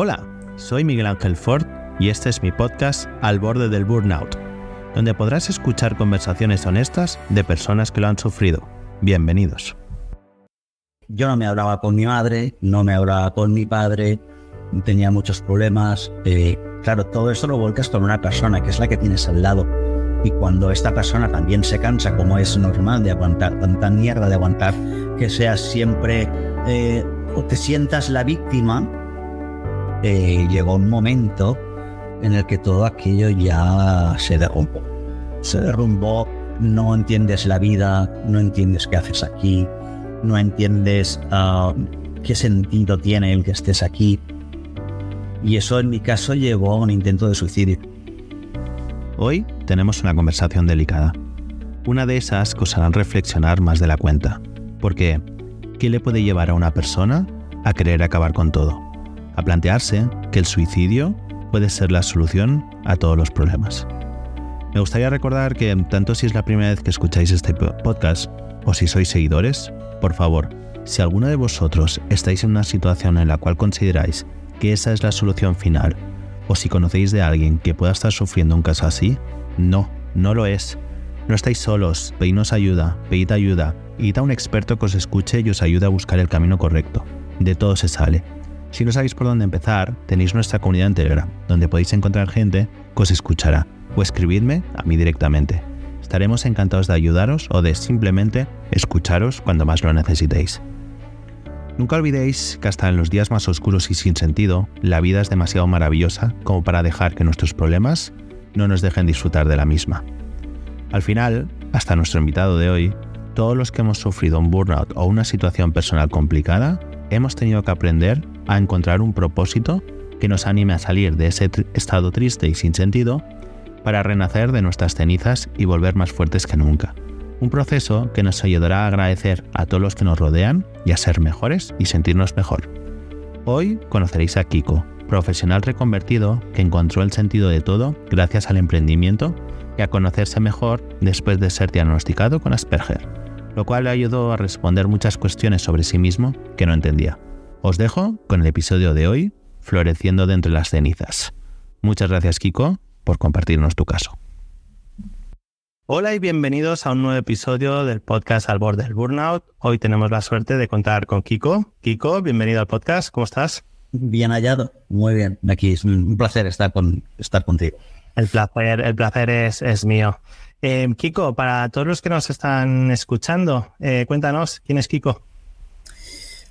Hola, soy Miguel Ángel Ford y este es mi podcast Al borde del burnout, donde podrás escuchar conversaciones honestas de personas que lo han sufrido. Bienvenidos. Yo no me hablaba con mi madre, no me hablaba con mi padre, tenía muchos problemas. Eh, claro, todo eso lo volcas con una persona que es la que tienes al lado. Y cuando esta persona también se cansa, como es normal de aguantar tanta mierda, de aguantar que seas siempre eh, o te sientas la víctima, eh, llegó un momento en el que todo aquello ya se derrumbó. Se derrumbó, no entiendes la vida, no entiendes qué haces aquí, no entiendes ah, qué sentido tiene el que estés aquí. Y eso en mi caso llevó a un intento de suicidio. Hoy tenemos una conversación delicada. Una de esas que harán reflexionar más de la cuenta. Porque, ¿qué le puede llevar a una persona a querer acabar con todo? A plantearse que el suicidio puede ser la solución a todos los problemas. Me gustaría recordar que tanto si es la primera vez que escucháis este podcast o si sois seguidores, por favor, si alguno de vosotros estáis en una situación en la cual consideráis que esa es la solución final, o si conocéis de alguien que pueda estar sufriendo un caso así, no, no lo es. No estáis solos, pedidnos ayuda, pedid ayuda, id a un experto que os escuche y os ayude a buscar el camino correcto. De todo se sale. Si no sabéis por dónde empezar, tenéis nuestra comunidad en Telegram, donde podéis encontrar gente que os escuchará, o escribidme a mí directamente. Estaremos encantados de ayudaros o de simplemente escucharos cuando más lo necesitéis. Nunca olvidéis que hasta en los días más oscuros y sin sentido, la vida es demasiado maravillosa como para dejar que nuestros problemas no nos dejen disfrutar de la misma. Al final, hasta nuestro invitado de hoy, todos los que hemos sufrido un burnout o una situación personal complicada, hemos tenido que aprender a encontrar un propósito que nos anime a salir de ese estado triste y sin sentido para renacer de nuestras cenizas y volver más fuertes que nunca. Un proceso que nos ayudará a agradecer a todos los que nos rodean y a ser mejores y sentirnos mejor. Hoy conoceréis a Kiko, profesional reconvertido que encontró el sentido de todo gracias al emprendimiento y a conocerse mejor después de ser diagnosticado con Asperger, lo cual le ayudó a responder muchas cuestiones sobre sí mismo que no entendía. Os dejo con el episodio de hoy, Floreciendo de entre las cenizas. Muchas gracias Kiko por compartirnos tu caso. Hola y bienvenidos a un nuevo episodio del podcast Al borde del Burnout. Hoy tenemos la suerte de contar con Kiko. Kiko, bienvenido al podcast. ¿Cómo estás? Bien hallado. Muy bien. Aquí es un placer estar, con, estar contigo. El placer, el placer es, es mío. Eh, Kiko, para todos los que nos están escuchando, eh, cuéntanos, ¿quién es Kiko?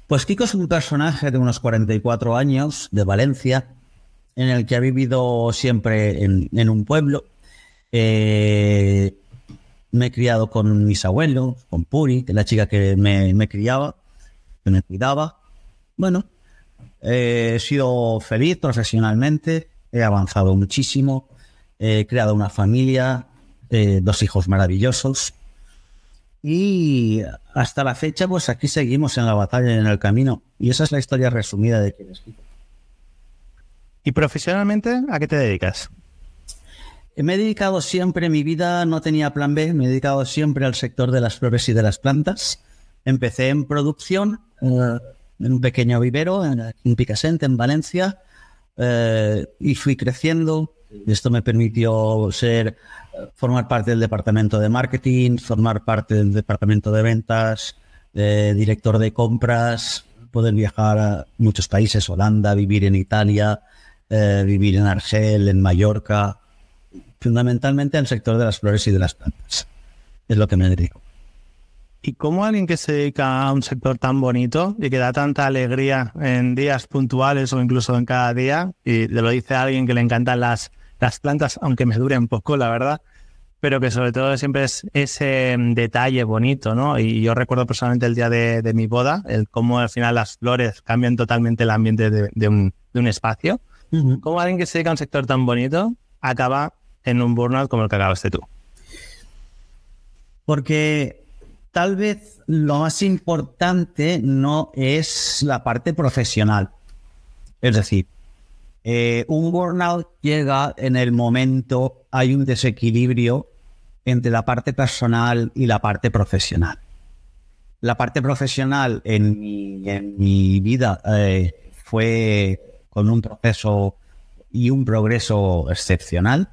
Pues Kiko es un personaje de unos 44 años, de Valencia, en el que ha vivido siempre en, un pueblo. Eh, me he criado con mis abuelos, con Puri, que es la chica que me, criaba, que me cuidaba. Bueno, he sido feliz profesionalmente, he avanzado muchísimo, he creado una familia, eh, dos hijos maravillosos. Y hasta la fecha, pues aquí seguimos en la batalla y en el camino. Y esa es la historia resumida de quién es Kiko. ¿Y profesionalmente a qué te dedicas? Me he dedicado siempre, mi vida no tenía plan B, me he dedicado siempre al sector de las flores y de las plantas. Empecé en producción, eh, en un pequeño vivero, en, Picasente, en Valencia, eh, y fui creciendo. Esto me permitió ser, formar parte del departamento de marketing, formar parte del departamento de ventas, director de compras, poder viajar a muchos países, Holanda, vivir en Italia, eh, vivir en Argel, en Mallorca, fundamentalmente en el sector de las flores y de las plantas. Es lo que me dedico. ¿Y cómo alguien que se dedica a un sector tan bonito y que da tanta alegría en días puntuales o incluso en cada día, y le lo dice a alguien que le encantan las, las plantas, aunque me duren poco, la verdad, pero que sobre todo siempre es ese detalle bonito, ¿no? Y yo recuerdo personalmente el día de, mi boda, el cómo al final las flores cambian totalmente el ambiente de, un, de un espacio. ¿Cómo alguien que se dedica a un sector tan bonito acaba en un burnout como el que acabaste tú? Porque tal vez lo más importante no es la parte profesional. Es decir, eh, un burnout llega en el momento, hay un desequilibrio entre la parte personal y la parte profesional. La parte profesional en mi, vida eh, fue con un proceso y un progreso excepcional,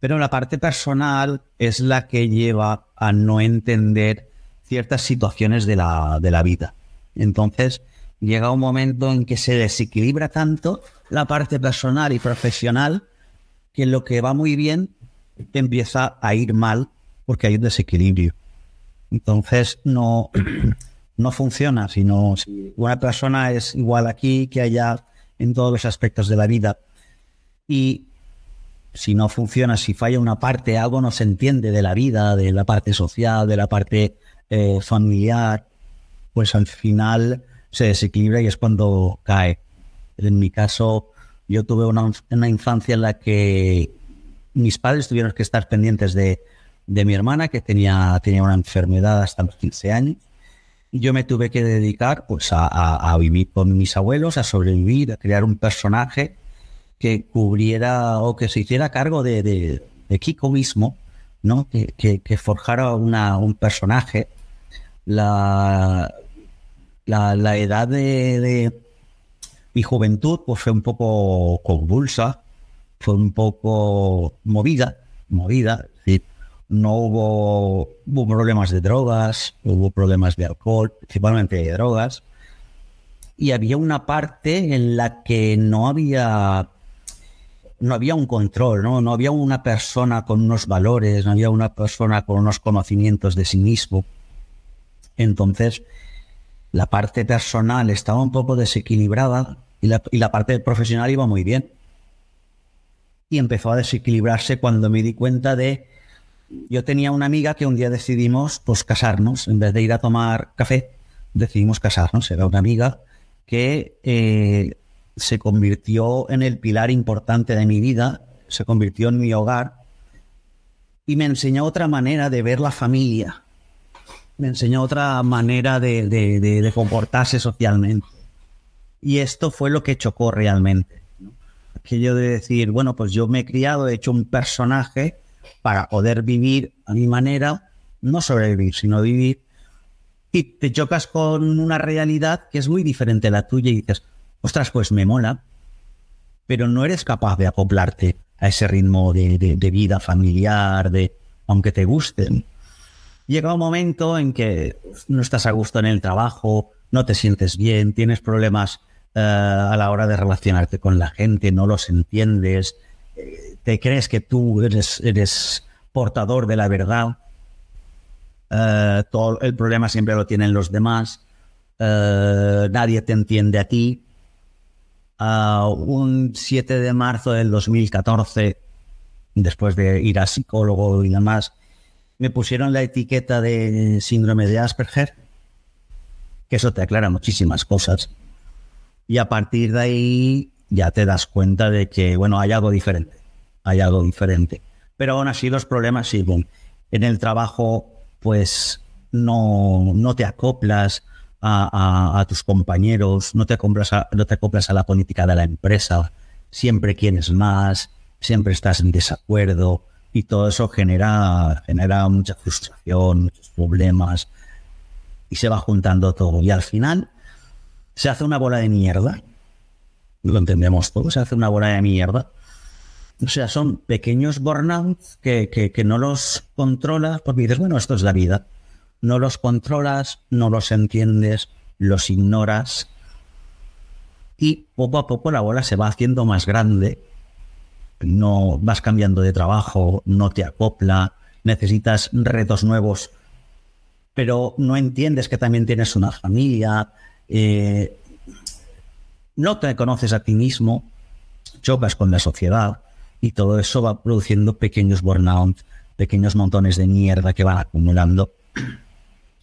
pero la parte personal es la que lleva a no entender ciertas situaciones de la, de la vida. Entonces, llega un momento en que se desequilibra tanto la parte personal y profesional que lo que va muy bien empieza a ir mal porque hay un desequilibrio. Entonces, no, no funciona, sino si una persona es igual aquí que allá en todos los aspectos de la vida y si no funciona, si falla una parte, algo no se entiende de la vida, de la parte social, de la parte eh, familiar, pues al final se desequilibra y es cuando cae. En mi caso, yo tuve una, una infancia en la que mis padres tuvieron que estar pendientes de, de mi hermana, que tenía, tenía una enfermedad hasta los 15 años. Yo me tuve que dedicar pues, a, vivir con mis abuelos, a sobrevivir, a crear un personaje que cubriera o que se hiciera cargo de, Kiko mismo, ¿no? que, que, forjara una, un personaje. La, la, edad de, mi juventud pues, fue un poco convulsa, fue un poco movida, movida, no hubo, hubo problemas de drogas, hubo problemas de alcohol, principalmente de drogas, y había una parte en la que no había no había un control, ¿no? no había una persona con unos valores, no había una persona con unos conocimientos de sí mismo. Entonces, la parte personal estaba un poco desequilibrada y la, y la parte profesional iba muy bien. Y empezó a desequilibrarse cuando me di cuenta de yo tenía una amiga que un día decidimos pues casarnos, en vez de ir a tomar café, decidimos casarnos. Era una amiga que eh, se convirtió en el pilar importante de mi vida, se convirtió en mi hogar y me enseñó otra manera de ver la familia, me enseñó otra manera de, de comportarse socialmente. Y esto fue lo que chocó realmente. Aquello de decir, bueno, pues yo me he criado, he hecho un personaje para poder vivir a mi manera, no sobrevivir, sino vivir. Y te chocas con una realidad que es muy diferente a la tuya y dices, ostras, pues me mola, pero no eres capaz de acoplarte a ese ritmo de, vida familiar, de aunque te gusten. Llega un momento en que no estás a gusto en el trabajo, no te sientes bien, tienes problemas eh, a la hora de relacionarte con la gente, no los entiendes, te crees que tú eres, portador de la verdad. Eh, todo el problema siempre lo tienen los demás. Eh, nadie te entiende a ti. un 7 de marzo del 2014, después de ir a psicólogo y demás, me pusieron la etiqueta de síndrome de Asperger, que eso te aclara muchísimas cosas. Y a partir de ahí ya te das cuenta de que, bueno, hay algo diferente, hay algo diferente. Pero aún así los problemas siguen. En el trabajo, pues no, no te acoplas a, tus compañeros, no te, acoplas a, la política de la empresa, siempre quieres más, siempre estás en desacuerdo y todo eso genera, genera mucha frustración, muchos problemas y se va juntando todo. Y al final se hace una bola de mierda lo entendemos todo, se hace una bola de mierda. O sea, son pequeños burnouts que, que, no los controlas porque dices, bueno, esto es la vida. No los controlas, no los entiendes, los ignoras. Y poco a poco la bola se va haciendo más grande. No vas cambiando de trabajo, no te acopla, necesitas retos nuevos, pero no entiendes que también tienes una familia. Eh, no te conoces a ti mismo, chocas con la sociedad y todo eso va produciendo pequeños burnouts, pequeños montones de mierda que van acumulando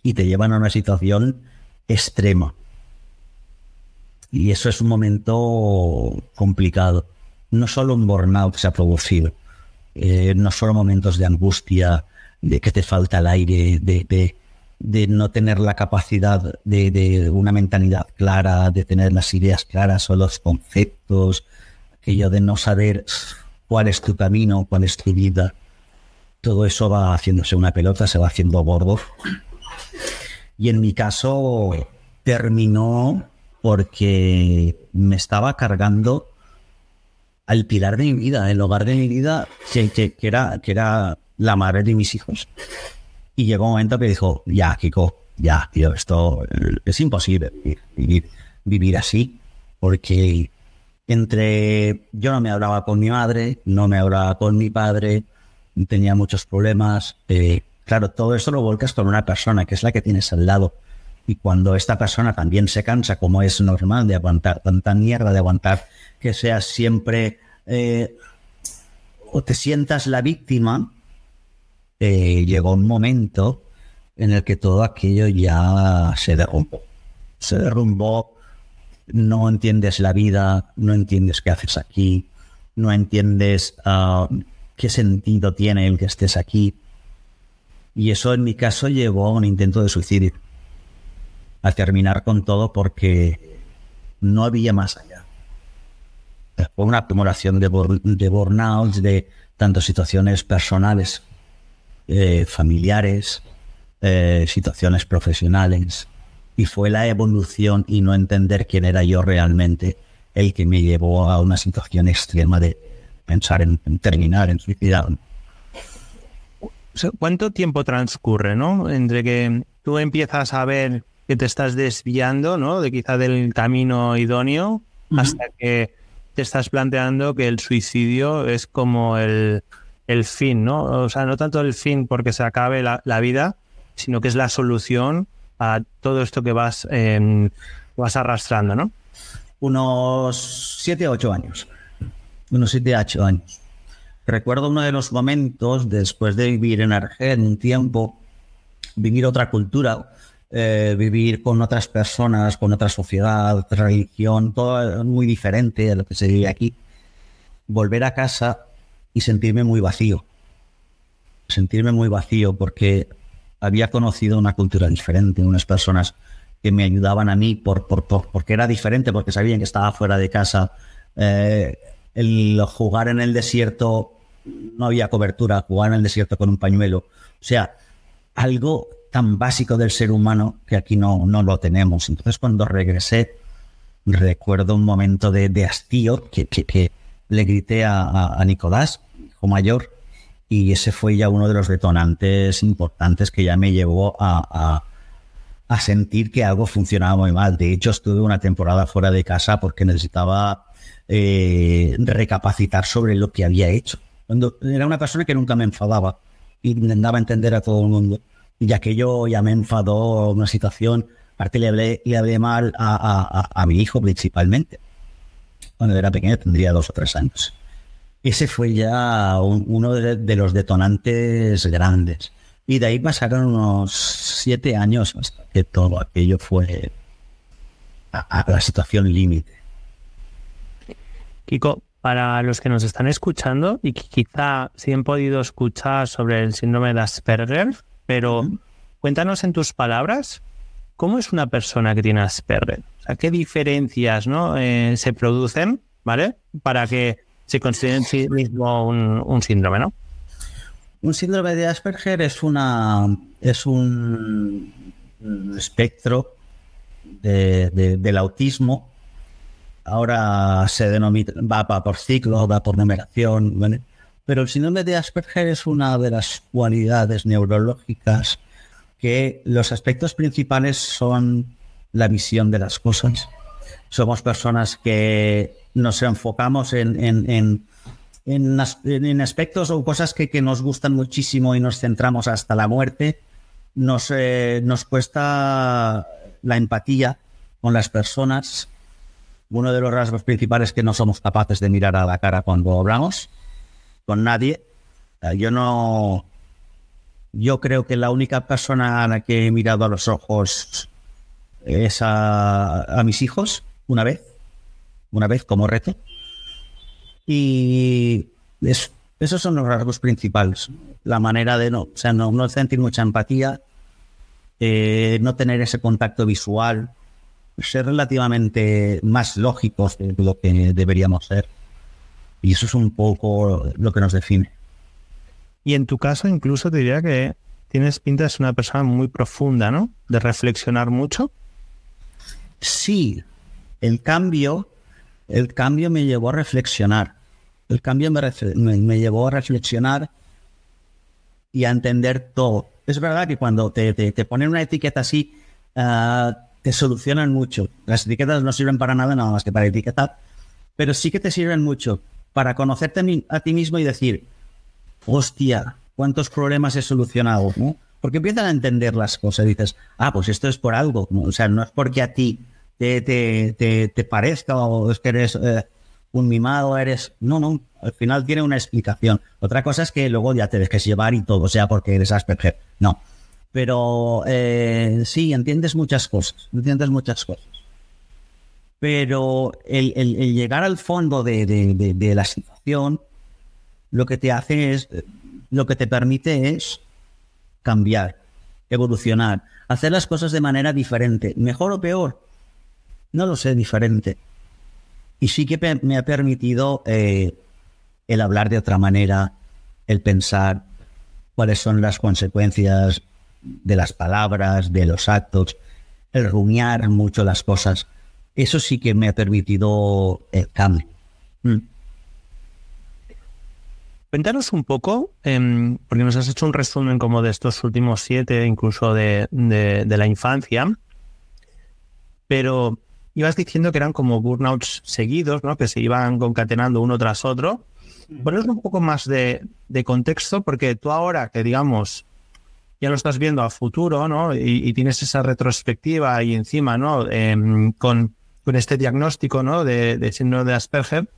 y te llevan a una situación extrema. Y eso es un momento complicado. No solo un burnout se ha producido, eh, no solo momentos de angustia, de que te falta el aire, de, de de no tener la capacidad de, una mentalidad clara, de tener las ideas claras o los conceptos, aquello de no saber cuál es tu camino, cuál es tu vida. Todo eso va haciéndose una pelota, se va haciendo gordo. Y en mi caso terminó porque me estaba cargando al pilar de mi vida, el hogar de mi vida, que, era, que era la madre de mis hijos. Y llegó un momento que dijo, ya, Kiko, ya, tío, esto es imposible vivir, vivir así, porque entre yo no me hablaba con mi madre, no me hablaba con mi padre, tenía muchos problemas. Eh, claro, todo esto lo volcas con una persona que es la que tienes al lado. Y cuando esta persona también se cansa, como es normal, de aguantar tanta mierda, de aguantar que seas siempre eh, o te sientas la víctima, eh, llegó un momento en el que todo aquello ya se derrumbó. Se derrumbó, no entiendes la vida, no entiendes qué haces aquí, no entiendes ah, qué sentido tiene el que estés aquí. Y eso en mi caso llevó a un intento de suicidio, a terminar con todo porque no había más. Fue una acumulación de, de burnouts, de tanto situaciones personales, eh, familiares, eh, situaciones profesionales. Y fue la evolución y no entender quién era yo realmente el que me llevó a una situación extrema de pensar en, terminar, en suicidar. ¿Cuánto tiempo transcurre, no? Entre que tú empiezas a ver que te estás desviando, ¿no? De quizá del camino idóneo, hasta que te estás planteando que el suicidio es como el, fin, ¿no? O sea, no tanto el fin porque se acabe la, la vida, sino que es la solución a todo esto que vas, em, vas arrastrando, ¿no? Unos 7 o 8 años. Unos 7 o 8 años. Recuerdo uno de los momentos después de vivir en Argel un tiempo, vivir otra cultura, eh, vivir con otras personas, con otra sociedad, otra religión, todo muy diferente a lo que se vive aquí. Volver a casa y sentirme muy vacío. Sentirme muy vacío porque había conocido una cultura diferente, unas personas que me ayudaban a mí por, por, porque era diferente, porque sabían que estaba fuera de casa. Eh, el jugar en el desierto, no había cobertura, jugar en el desierto con un pañuelo. O sea, algo tan básico del ser humano que aquí no, no lo tenemos. Entonces cuando regresé, recuerdo un momento de, hastío que, que, le grité a, a Nicolás, hijo mayor, y ese fue ya uno de los detonantes importantes que ya me llevó a, a, sentir que algo funcionaba muy mal. De hecho, estuve una temporada fuera de casa porque necesitaba eh, recapacitar sobre lo que había hecho. Cuando era una persona que nunca me enfadaba intentaba entender a todo el mundo. Y aquello ya me enfadó una situación. Aparte, le hablé, le hablé mal a, a, a mi hijo principalmente. Cuando era pequeño, tendría dos o tres años. Ese fue ya uno de, los detonantes grandes. Y de ahí pasaron unos siete años hasta que todo aquello fue a, la situación límite. Kiko, para los que nos están escuchando y que quizá sí han podido escuchar sobre el síndrome de Asperger, pero cuéntanos en tus palabras, ¿cómo es una persona que tiene Asperger? O sea, ¿qué diferencias ¿no? Eh, se producen, ¿vale? Para que se considera en sí mismo un, síndrome, ¿no? Un síndrome de Asperger es una es un, espectro del autismo. Ahora se denomina, va, por ciclo, va por numeración, pero el síndrome de Asperger es una de las cualidades neurológicas que los aspectos principales son la visión de las cosas. Somos personas que nos enfocamos en, en, en, aspectos o cosas que, que, nos gustan muchísimo y nos centramos hasta la muerte. Nos, eh, nos cuesta la empatía con las personas. Uno de los rasgos principales es que no somos capaces de mirar a la cara cuando hablamos con nadie. Yo no. Yo creo que la única persona a la que he mirado a los ojos es a, mis hijos una vez una vez como reto. Y esos son los rasgos principales. La manera de no, o sea, no, sentir mucha empatía, eh, no tener ese contacto visual, ser relativamente más lógicos de lo que deberíamos ser. Y eso es un poco lo que nos define. Y en tu caso, incluso te diría que tienes pinta de ser una persona muy profunda, ¿no? De reflexionar mucho. Sí, El cambio, el cambio me llevó a reflexionar. El cambio me, llevó a reflexionar y a entender todo. Es verdad que cuando te, ponen una etiqueta así, ah, te solucionan mucho. Las etiquetas no sirven para nada, nada más que para etiquetar, pero sí que te sirven mucho para conocerte a ti mismo y decir, hostia, cuántos problemas he solucionado, ¿no? Porque empiezan a entender las cosas. Dices, ah, pues esto es por algo. O sea, no es porque a ti te, te, te, parezca o es que eres eh, un mimado, eres. No, no. Al final tiene una explicación. Otra cosa es que luego ya te dejes llevar y todo, o sea, porque eres Asperger. No. Pero eh, sí, entiendes muchas cosas. Entiendes muchas cosas. Pero el, llegar al fondo de, la situación lo que te hace es, lo que te permite es cambiar, evolucionar, hacer las cosas de manera diferente, mejor o peor, no lo sé, diferente. Y sí que me ha permitido eh, el hablar de otra manera, el pensar cuáles son las consecuencias de las palabras, de los actos, el rumiar mucho las cosas. Eso sí que me ha permitido el cambio. Mm. Cuéntanos un poco, em, porque nos has hecho un resumen como de estos últimos siete, incluso de, la infancia, pero ibas diciendo que eran como burnouts seguidos, ¿no? que se iban concatenando uno tras otro. Ponos un poco más de, contexto, porque tú ahora que digamos ya lo estás viendo a futuro, ¿no? Y, tienes esa retrospectiva y encima, ¿no? Em, con, con, este diagnóstico, ¿no? De, de síndrome de Asperger.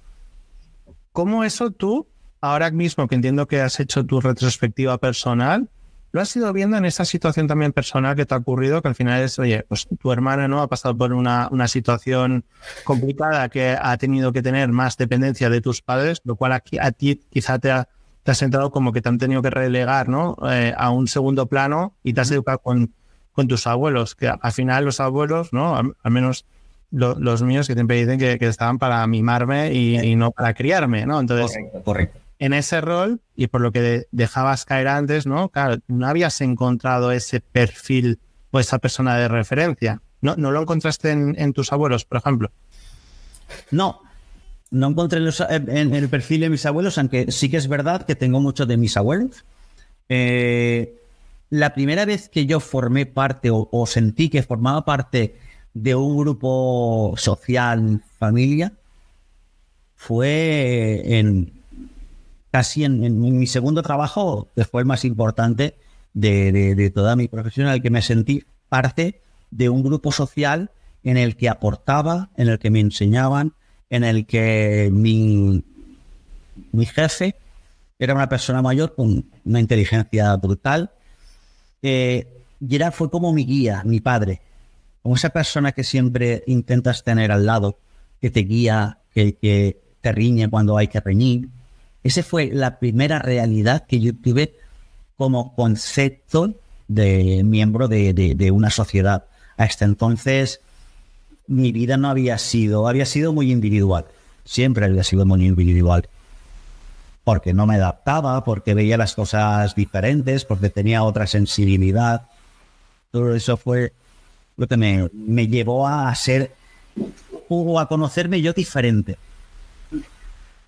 ¿Cómo eso tú ahora mismo que entiendo que has hecho tu retrospectiva personal, ¿lo has ido viendo en esa situación también personal que te ha ocurrido? Que al final es, oye, pues tu hermana no ha pasado por una, una situación complicada que ha tenido que tener más dependencia de tus padres, lo cual aquí, a ti quizá te ha, te has entrado como que te han tenido que relegar ¿no? Eh, a un segundo plano y te has educado con, con tus abuelos, que al final los abuelos, ¿no? al, menos los míos que siempre dicen que, que estaban para mimarme y, y, no para criarme, ¿no? Entonces, correcto, correcto en ese rol y por lo que dejabas caer antes, ¿no? Claro, no habías encontrado ese perfil o esa persona de referencia. ¿No, no lo encontraste en, tus abuelos, por ejemplo? No, no encontré en, el perfil de mis abuelos, aunque sí que es verdad que tengo mucho de mis abuelos. Eh, la primera vez que yo formé parte o, o, sentí que formaba parte de un grupo social, familia, fue en, casi en, mi segundo trabajo, que fue el más importante de, toda mi profesión, en el que me sentí parte de un grupo social en el que aportaba, en el que me enseñaban, en el que mi, mi jefe era una persona mayor con una inteligencia brutal. Eh, y era, fue como mi guía, mi padre, como esa persona que siempre intentas tener al lado, que te guía, que, que te riñe cuando hay que reñir, esa fue la primera realidad que yo tuve como concepto de miembro de, una sociedad. Hasta entonces mi vida no había sido, había sido muy individual. Siempre había sido muy individual. Porque no me adaptaba, porque veía las cosas diferentes, porque tenía otra sensibilidad. Todo eso fue lo que me, me llevó a ser o a conocerme yo diferente.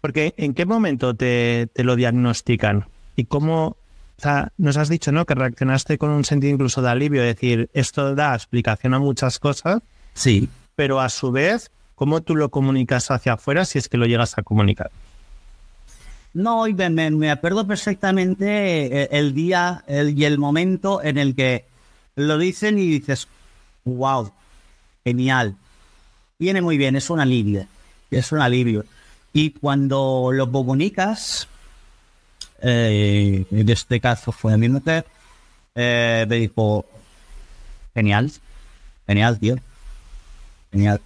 Porque ¿en qué momento te, lo diagnostican? ¿Y cómo, o sea, nos has dicho, ¿no? Que reaccionaste con un sentido incluso de alivio, decir, esto da explicación a muchas cosas. Sí. Pero a su vez, ¿cómo tú lo comunicas hacia afuera si es que lo llegas a comunicar? No, y me, acuerdo perfectamente eh, el día y el momento en el que lo dicen y dices, wow, genial. Viene muy bien, es un alivio. Es un alivio. Y cuando lo comunicas, eh, en este caso fue a mi mujer, eh, me dijo, genial, genial, tío, genial.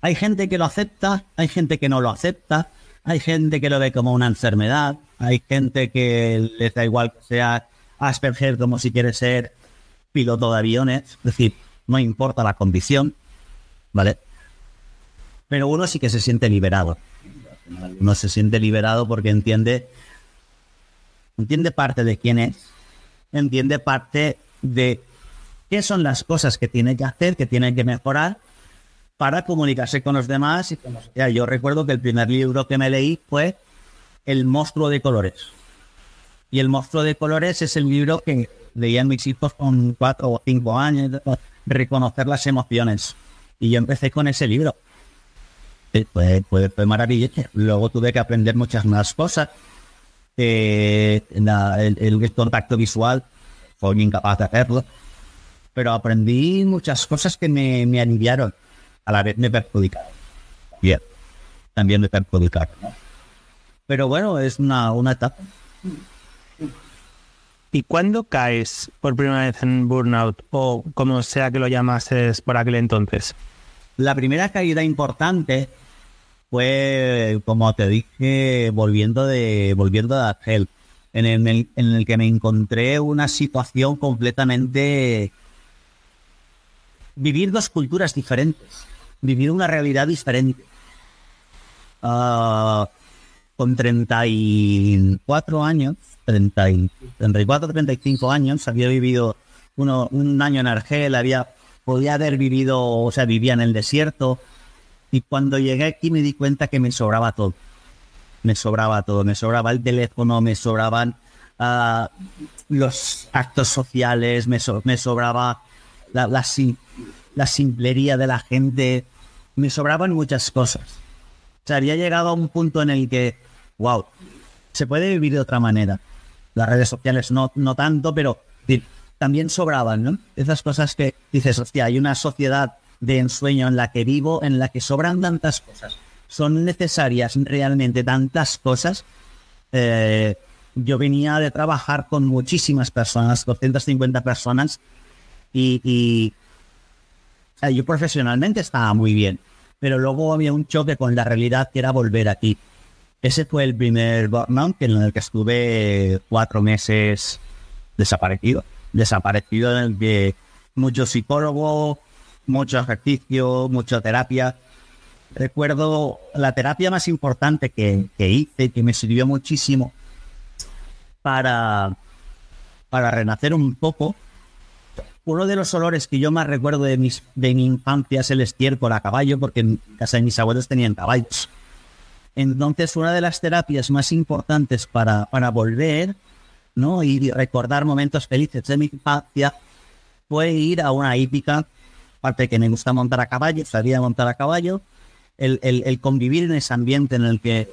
Hay gente que lo acepta, hay gente que no lo acepta, hay gente que lo ve como una enfermedad, hay gente que les da igual que sea Asperger como si quiere ser piloto de aviones, es decir, no importa la condición, ¿vale? Pero uno sí que se siente liberado. Uno se siente liberado porque entiende, entiende parte de quién es, entiende parte de qué son las cosas que tiene que hacer, que tiene que mejorar para comunicarse con los demás. Y Yo recuerdo que el primer libro que me leí fue El monstruo de colores. Y El monstruo de colores es el libro que leían mis hijos con cuatro o cinco años, reconocer las emociones. Y yo empecé con ese libro. Fue, fue, fue maravilloso. Luego tuve que aprender muchas más cosas. Eh, el, contacto visual, fue incapaz de hacerlo. Pero aprendí muchas cosas que me, me aliviaron a la vez me perjudicaron. Bien, también me perjudicaron. Pero bueno, es una, una etapa. ¿Y cuándo caes por primera vez en burnout o como sea que lo llamases por aquel entonces? La primera caída importante fue, como te dije, volviendo de volviendo de Argel, en el, en el que me encontré una situación completamente vivir dos culturas diferentes vivir una realidad diferente. Ah, con 34 años, 30 y, 34, 35 años, había vivido uno, un año en Argel, había, podía haber vivido, o sea, vivía en el desierto. Y cuando llegué aquí me di cuenta que me sobraba todo. Me sobraba todo, me sobraba el teléfono, me sobraban ah, los actos sociales, me, sobraba la, la, la simplería de la gente, me sobraban muchas cosas. O sea, había llegado a un punto en el que, wow, se puede vivir de otra manera. Las redes sociales no, no tanto, pero también sobraban, ¿no? Esas cosas que dices, hostia, hay una sociedad de ensueño en la que vivo, en la que sobran tantas cosas. Son necesarias realmente tantas cosas. Eh, yo venía de trabajar con muchísimas personas, 250 personas, y, yo profesionalmente estaba muy bien, pero luego había un choque con la realidad que era volver aquí. Ese fue el primer burnout en el que estuve cuatro meses desaparecido. Desaparecido en el que mucho psicólogo, mucho ejercicio, mucha terapia. Recuerdo la terapia más importante que, que hice, que me sirvió muchísimo para, para renacer un poco, uno de los olores que yo más recuerdo de, mis, de mi infancia es el estiércol a caballo, porque en casa de mis abuelos tenían caballos. Entonces, una de las terapias más importantes para, para volver ¿no? y recordar momentos felices de mi infancia fue ir a una hípica, aparte que me gusta montar a caballo, sabía montar a caballo, el, el, convivir en ese ambiente en el que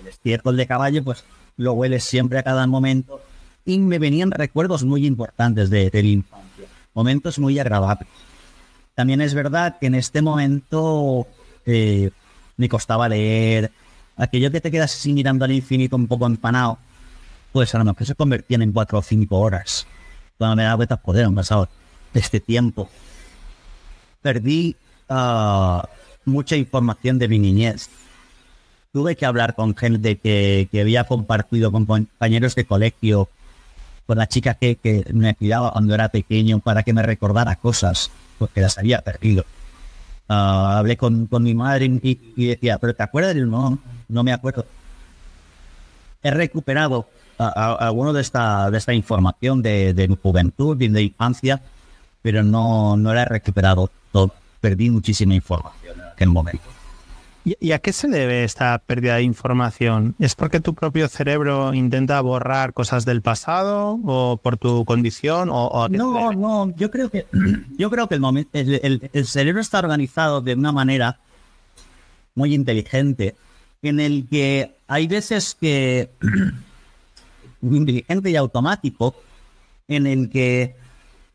el, estiércol de caballo, pues lo hueles siempre a cada momento. Y me venían recuerdos muy importantes de, de infancia momentos muy agradables. También es verdad que en este momento eh, me costaba leer, aquello que te quedas así mirando al infinito un poco empanado, pues a lo mejor se convertían en cuatro o cinco horas. Cuando me da vueltas, poder han pasado este tiempo. Perdí ah, mucha información de mi niñez. Tuve que hablar con gente que, que había compartido con compañeros de colegio con la chica que, me cuidaba cuando era pequeño para que me recordara cosas, porque las había perdido. Ah, hablé con, mi madre y, decía, pero ¿te acuerdas? no, no me acuerdo. He recuperado alguno de esta, de esta información de, de mi juventud de infancia, pero no, no la he recuperado. Perdí muchísima información en aquel momento. ¿Y a qué se debe esta pérdida de información? ¿Es porque tu propio cerebro intenta borrar cosas del pasado o por tu condición? O, no, no, yo creo que yo creo que el, el, cerebro está organizado de una manera muy inteligente en el que hay veces que inteligente y automático en el que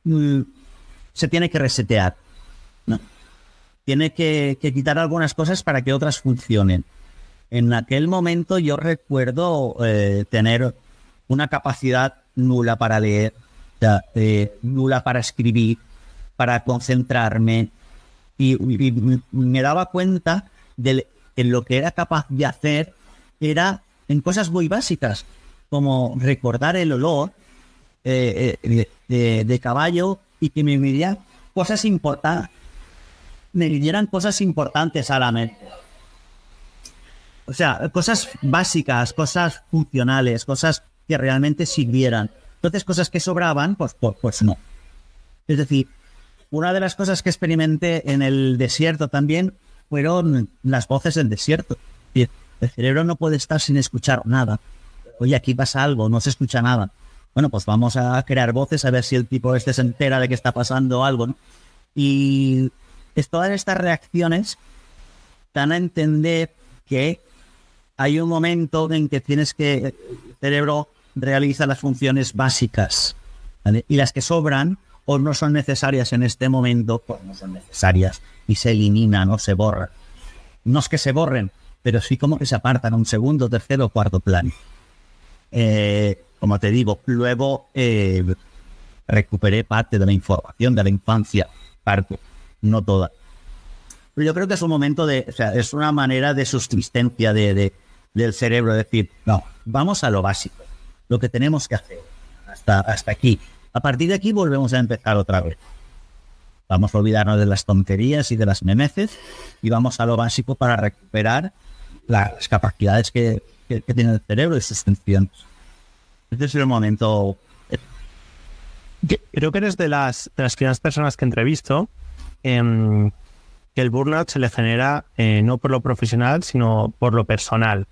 mm, se tiene que resetear. ¿no? Tiene que, quitar algunas cosas para que otras funcionen. En aquel momento yo recuerdo eh, tener una capacidad nula para leer, eh, nula para escribir, para concentrarme y, me daba cuenta de lo que era capaz de hacer era en cosas muy básicas, como recordar el olor eh, de, caballo y que me diría cosas importantes me vinieran cosas importantes a la mente. O sea, cosas básicas, cosas funcionales, cosas que realmente sirvieran. Entonces, cosas que sobraban, pues, pues, pues no. Es decir, una de las cosas que experimenté en el desierto también fueron las voces del desierto. El cerebro no puede estar sin escuchar nada. Oye, aquí pasa algo, no se escucha nada. Bueno, pues vamos a crear voces a ver si el tipo este se entera de que está pasando algo, ¿no? Y es todas estas reacciones dan a entender que hay un momento en que tienes que el cerebro realiza las funciones básicas y las que sobran o no son necesarias en este momento, pues no son necesarias y se eliminan o se borran. No es que se borren, pero sí como que se apartan a un segundo, tercero o cuarto plano. Eh, como te digo, luego eh, recuperé parte de la información de la infancia, parte, no toda. Pero yo creo que es un momento de, o sea, es una manera de subsistencia de, del cerebro, decir, no, vamos a lo básico, lo que tenemos que hacer hasta, hasta aquí. A partir de aquí volvemos a empezar otra vez. Vamos a olvidarnos de las tonterías y de las memeces y vamos a lo básico para recuperar las capacidades que, tiene el cerebro y sus funciones. Este es el momento. Creo que eres de las, de las primeras personas que entrevisto em, que el burnout se le genera eh, no por lo profesional, sino por lo personal.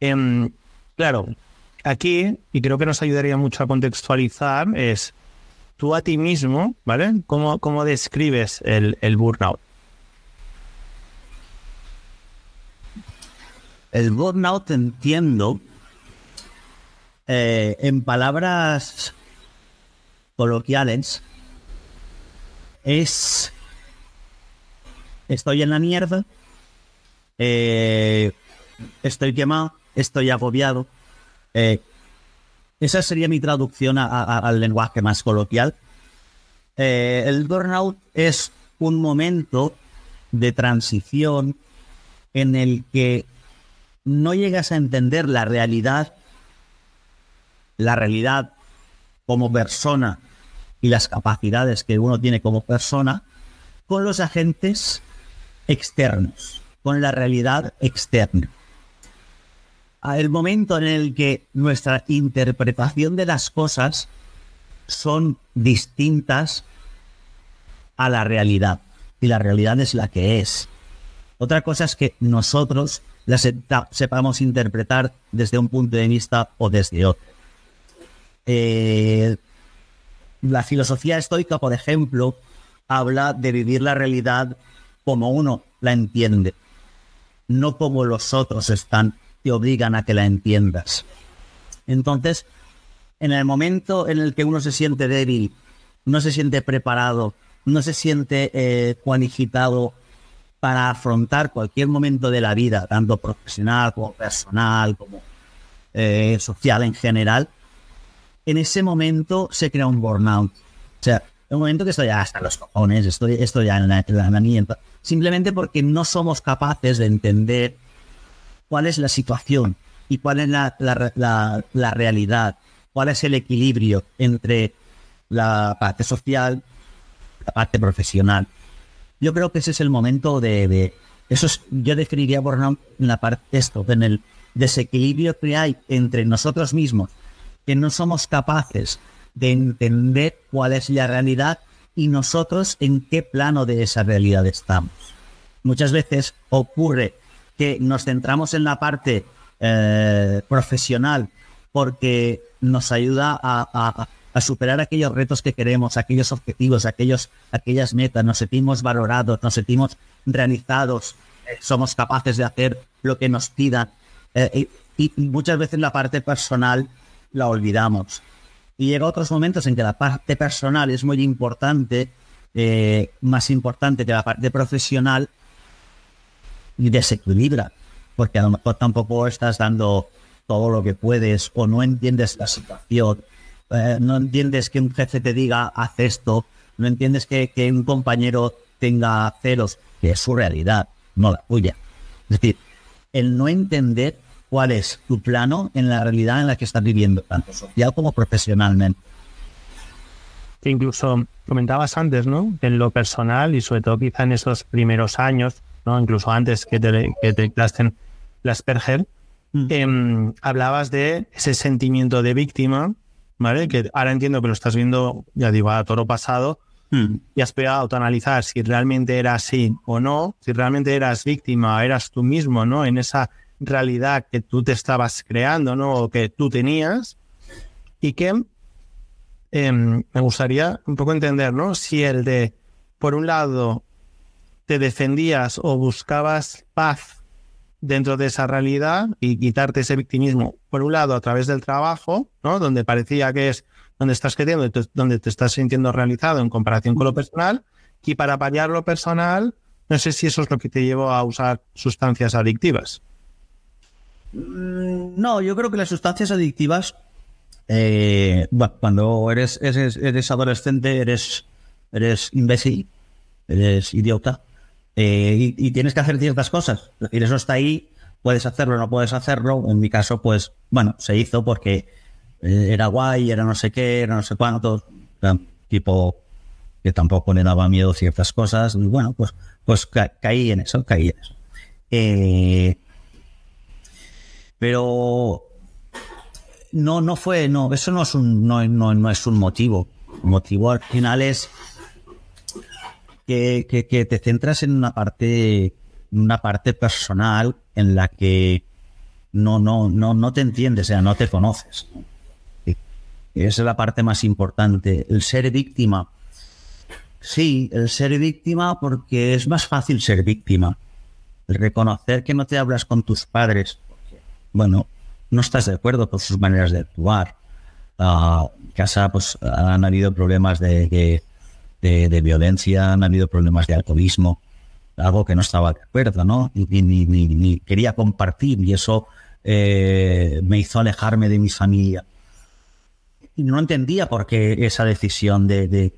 Em, claro, aquí, y creo que nos ayudaría mucho a contextualizar, es tú a ti mismo, ¿vale? ¿Cómo, cómo describes el, el burnout? El burnout entiendo eh, en palabras coloquiales es estoy en la mierda, eh, estoy quemado, estoy agobiado. Eh, esa sería mi traducción al lenguaje más coloquial. el burnout es un momento de transición en el que no llegas a entender la realidad la realidad como persona y las capacidades que uno tiene como persona con los agentes externos, con la realidad externa. El momento en el que nuestra interpretación de las cosas son distintas a la realidad y la realidad es la que es. Otra cosa es que nosotros la sepamos interpretar desde un punto de vista o desde otro. Eh, la filosofía estoica, por ejemplo, habla de vivir la realidad como uno la entiende, no como los otros están, te obligan a que la entiendas. Entonces, en el momento en el que uno se siente débil, no se siente preparado, no se siente eh, cualificado para afrontar cualquier momento de la vida, tanto profesional como personal, como eh, social en general, en ese momento se crea un burnout. O sea, un momento que estoy hasta los cojones, estoy, estoy ya en la, en simplemente porque no somos capaces de entender cuál es la situación y cuál es la, la, realidad, cuál es el equilibrio entre la parte social la parte profesional. Yo creo que ese es el momento de, de eso es, yo definiría burnout en la parte esto, en el desequilibrio que hay entre nosotros mismos que no somos capaces de entender cuál es la realidad y nosotros en qué plano de esa realidad estamos. Muchas veces ocurre que nos centramos en la parte eh, profesional porque nos ayuda a, superar aquellos retos que queremos, aquellos objetivos, aquellos, aquellas metas, nos sentimos valorados, nos sentimos realizados, somos capaces de hacer lo que nos pidan. Eh, y, y, muchas veces la parte personal la olvidamos. Y llega otros momentos en que la parte personal es muy importante, eh, más importante que la parte profesional, y desequilibra, porque a lo mejor tampoco estás dando todo lo que puedes o no entiendes la situación, eh, no entiendes que un jefe te diga haz esto, no entiendes que, que un compañero tenga celos, que es su realidad, no la tuya. Es decir, el no entender cuál es tu plano en la realidad en la que estás viviendo, tanto social como profesionalmente. incluso comentabas antes, ¿no? En lo personal y sobre todo quizá en esos primeros años, ¿no? Incluso antes que te, que te la Asperger, mm. em, hablabas de ese sentimiento de víctima, ¿vale? Que ahora entiendo que lo estás viendo, ya digo, a toro pasado, hmm. y has podido autoanalizar si realmente era así o no, si realmente eras víctima, eras tú mismo, ¿no? En esa realidad que tú te estabas creando, ¿no? O que tú tenías. Y que em, me gustaría un poco entender, ¿no? Si el de, por un lado, te defendías o buscabas paz dentro de esa realidad y quitarte ese victimismo, por un lado, a través del trabajo, ¿no? Donde parecía que es donde estás creciendo, donde te estás sintiendo realizado en comparación con lo personal, y para paliar lo personal, no sé si eso es lo que te llevó a usar sustancias adictivas. Mm, no, yo creo que las sustancias adictivas, eh, cuando eres, adolescente, eres, eres imbécil, eres idiota, eh, y, tienes que hacer ciertas cosas. Es decir, eso está ahí, puedes hacerlo, no puedes hacerlo. En mi caso, pues, bueno, se hizo porque eh, era guay, era no sé qué, era no sé cuánto, tipo que tampoco le daba miedo ciertas cosas. Y bueno, pues, pues caí en eso, caí en eso. Pero no, no fue, no, eso no es un, no, no, no es un motivo. El motivo al final es que, te centras en una parte, una parte personal en la que no, no, no, no te entiendes, o sea, no te conoces. esa es la parte más importante. El ser víctima. Sí, el ser víctima porque es más fácil ser víctima. El reconocer que no te hablas con tus padres. Bueno, no estás de acuerdo con sus maneras de actuar. En casa pues han habido problemas de violencia, han habido problemas de alcoholismo, algo que no estaba de acuerdo, ¿no? Ni, ni, quería compartir y eso eh, me hizo alejarme de mi familia. Y no entendía por qué esa decisión de,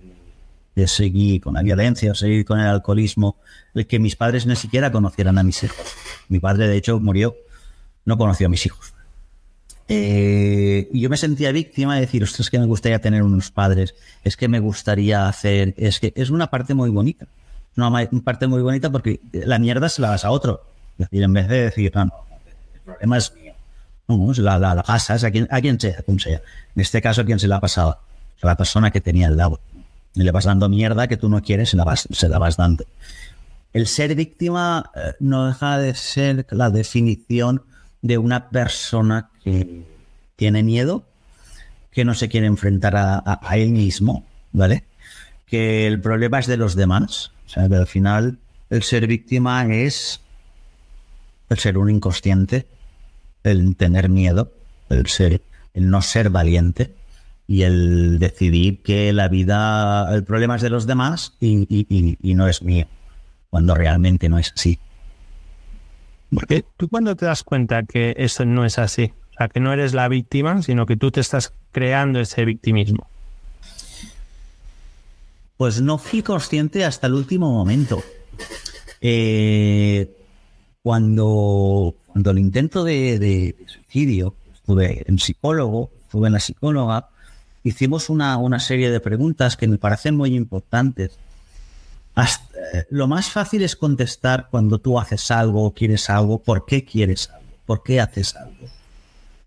seguir con la violencia seguir con el alcoholismo, el que mis padres ni siquiera conocieran a mis hijos. Mi padre, de hecho, murió, no conoció a mis hijos. Eh, yo me sentía víctima de decir, ostras, es que me gustaría tener unos padres, es que me gustaría hacer, es que es una parte muy bonita. Una parte muy bonita porque la mierda se la das a otro. Es decir, en vez de decir, no, no, el problema es mío. No, la, la, la pasas a quien, a quien sea. En este caso, ¿a quién se la ha pasado? A la persona que tenía al lado. Y le vas dando mierda que tú no quieres, se la vas, se la vas dando. El ser víctima eh, no deja de ser la definición de una persona que tiene miedo, que no se quiere enfrentar a, él mismo, ¿vale? Que el problema es de los demás. O sea, que al final el ser víctima es el ser un inconsciente, el tener miedo, el ser, el no ser valiente y el decidir que la vida, el problema es de los demás y no es mío, cuando realmente no es así. Porque tú cuando te das cuenta que eso no es así, o sea, que no eres la víctima, sino que tú te estás creando ese victimismo. Pues no fui consciente hasta el último momento. Eh, cuando, cuando el intento de, suicidio, estuve en psicólogo, estuve en la psicóloga, hicimos una, una serie de preguntas que me parecen muy importantes eh, lo más fácil es contestar cuando tú haces algo o quieres algo, ¿por qué quieres algo? ¿Por qué haces algo?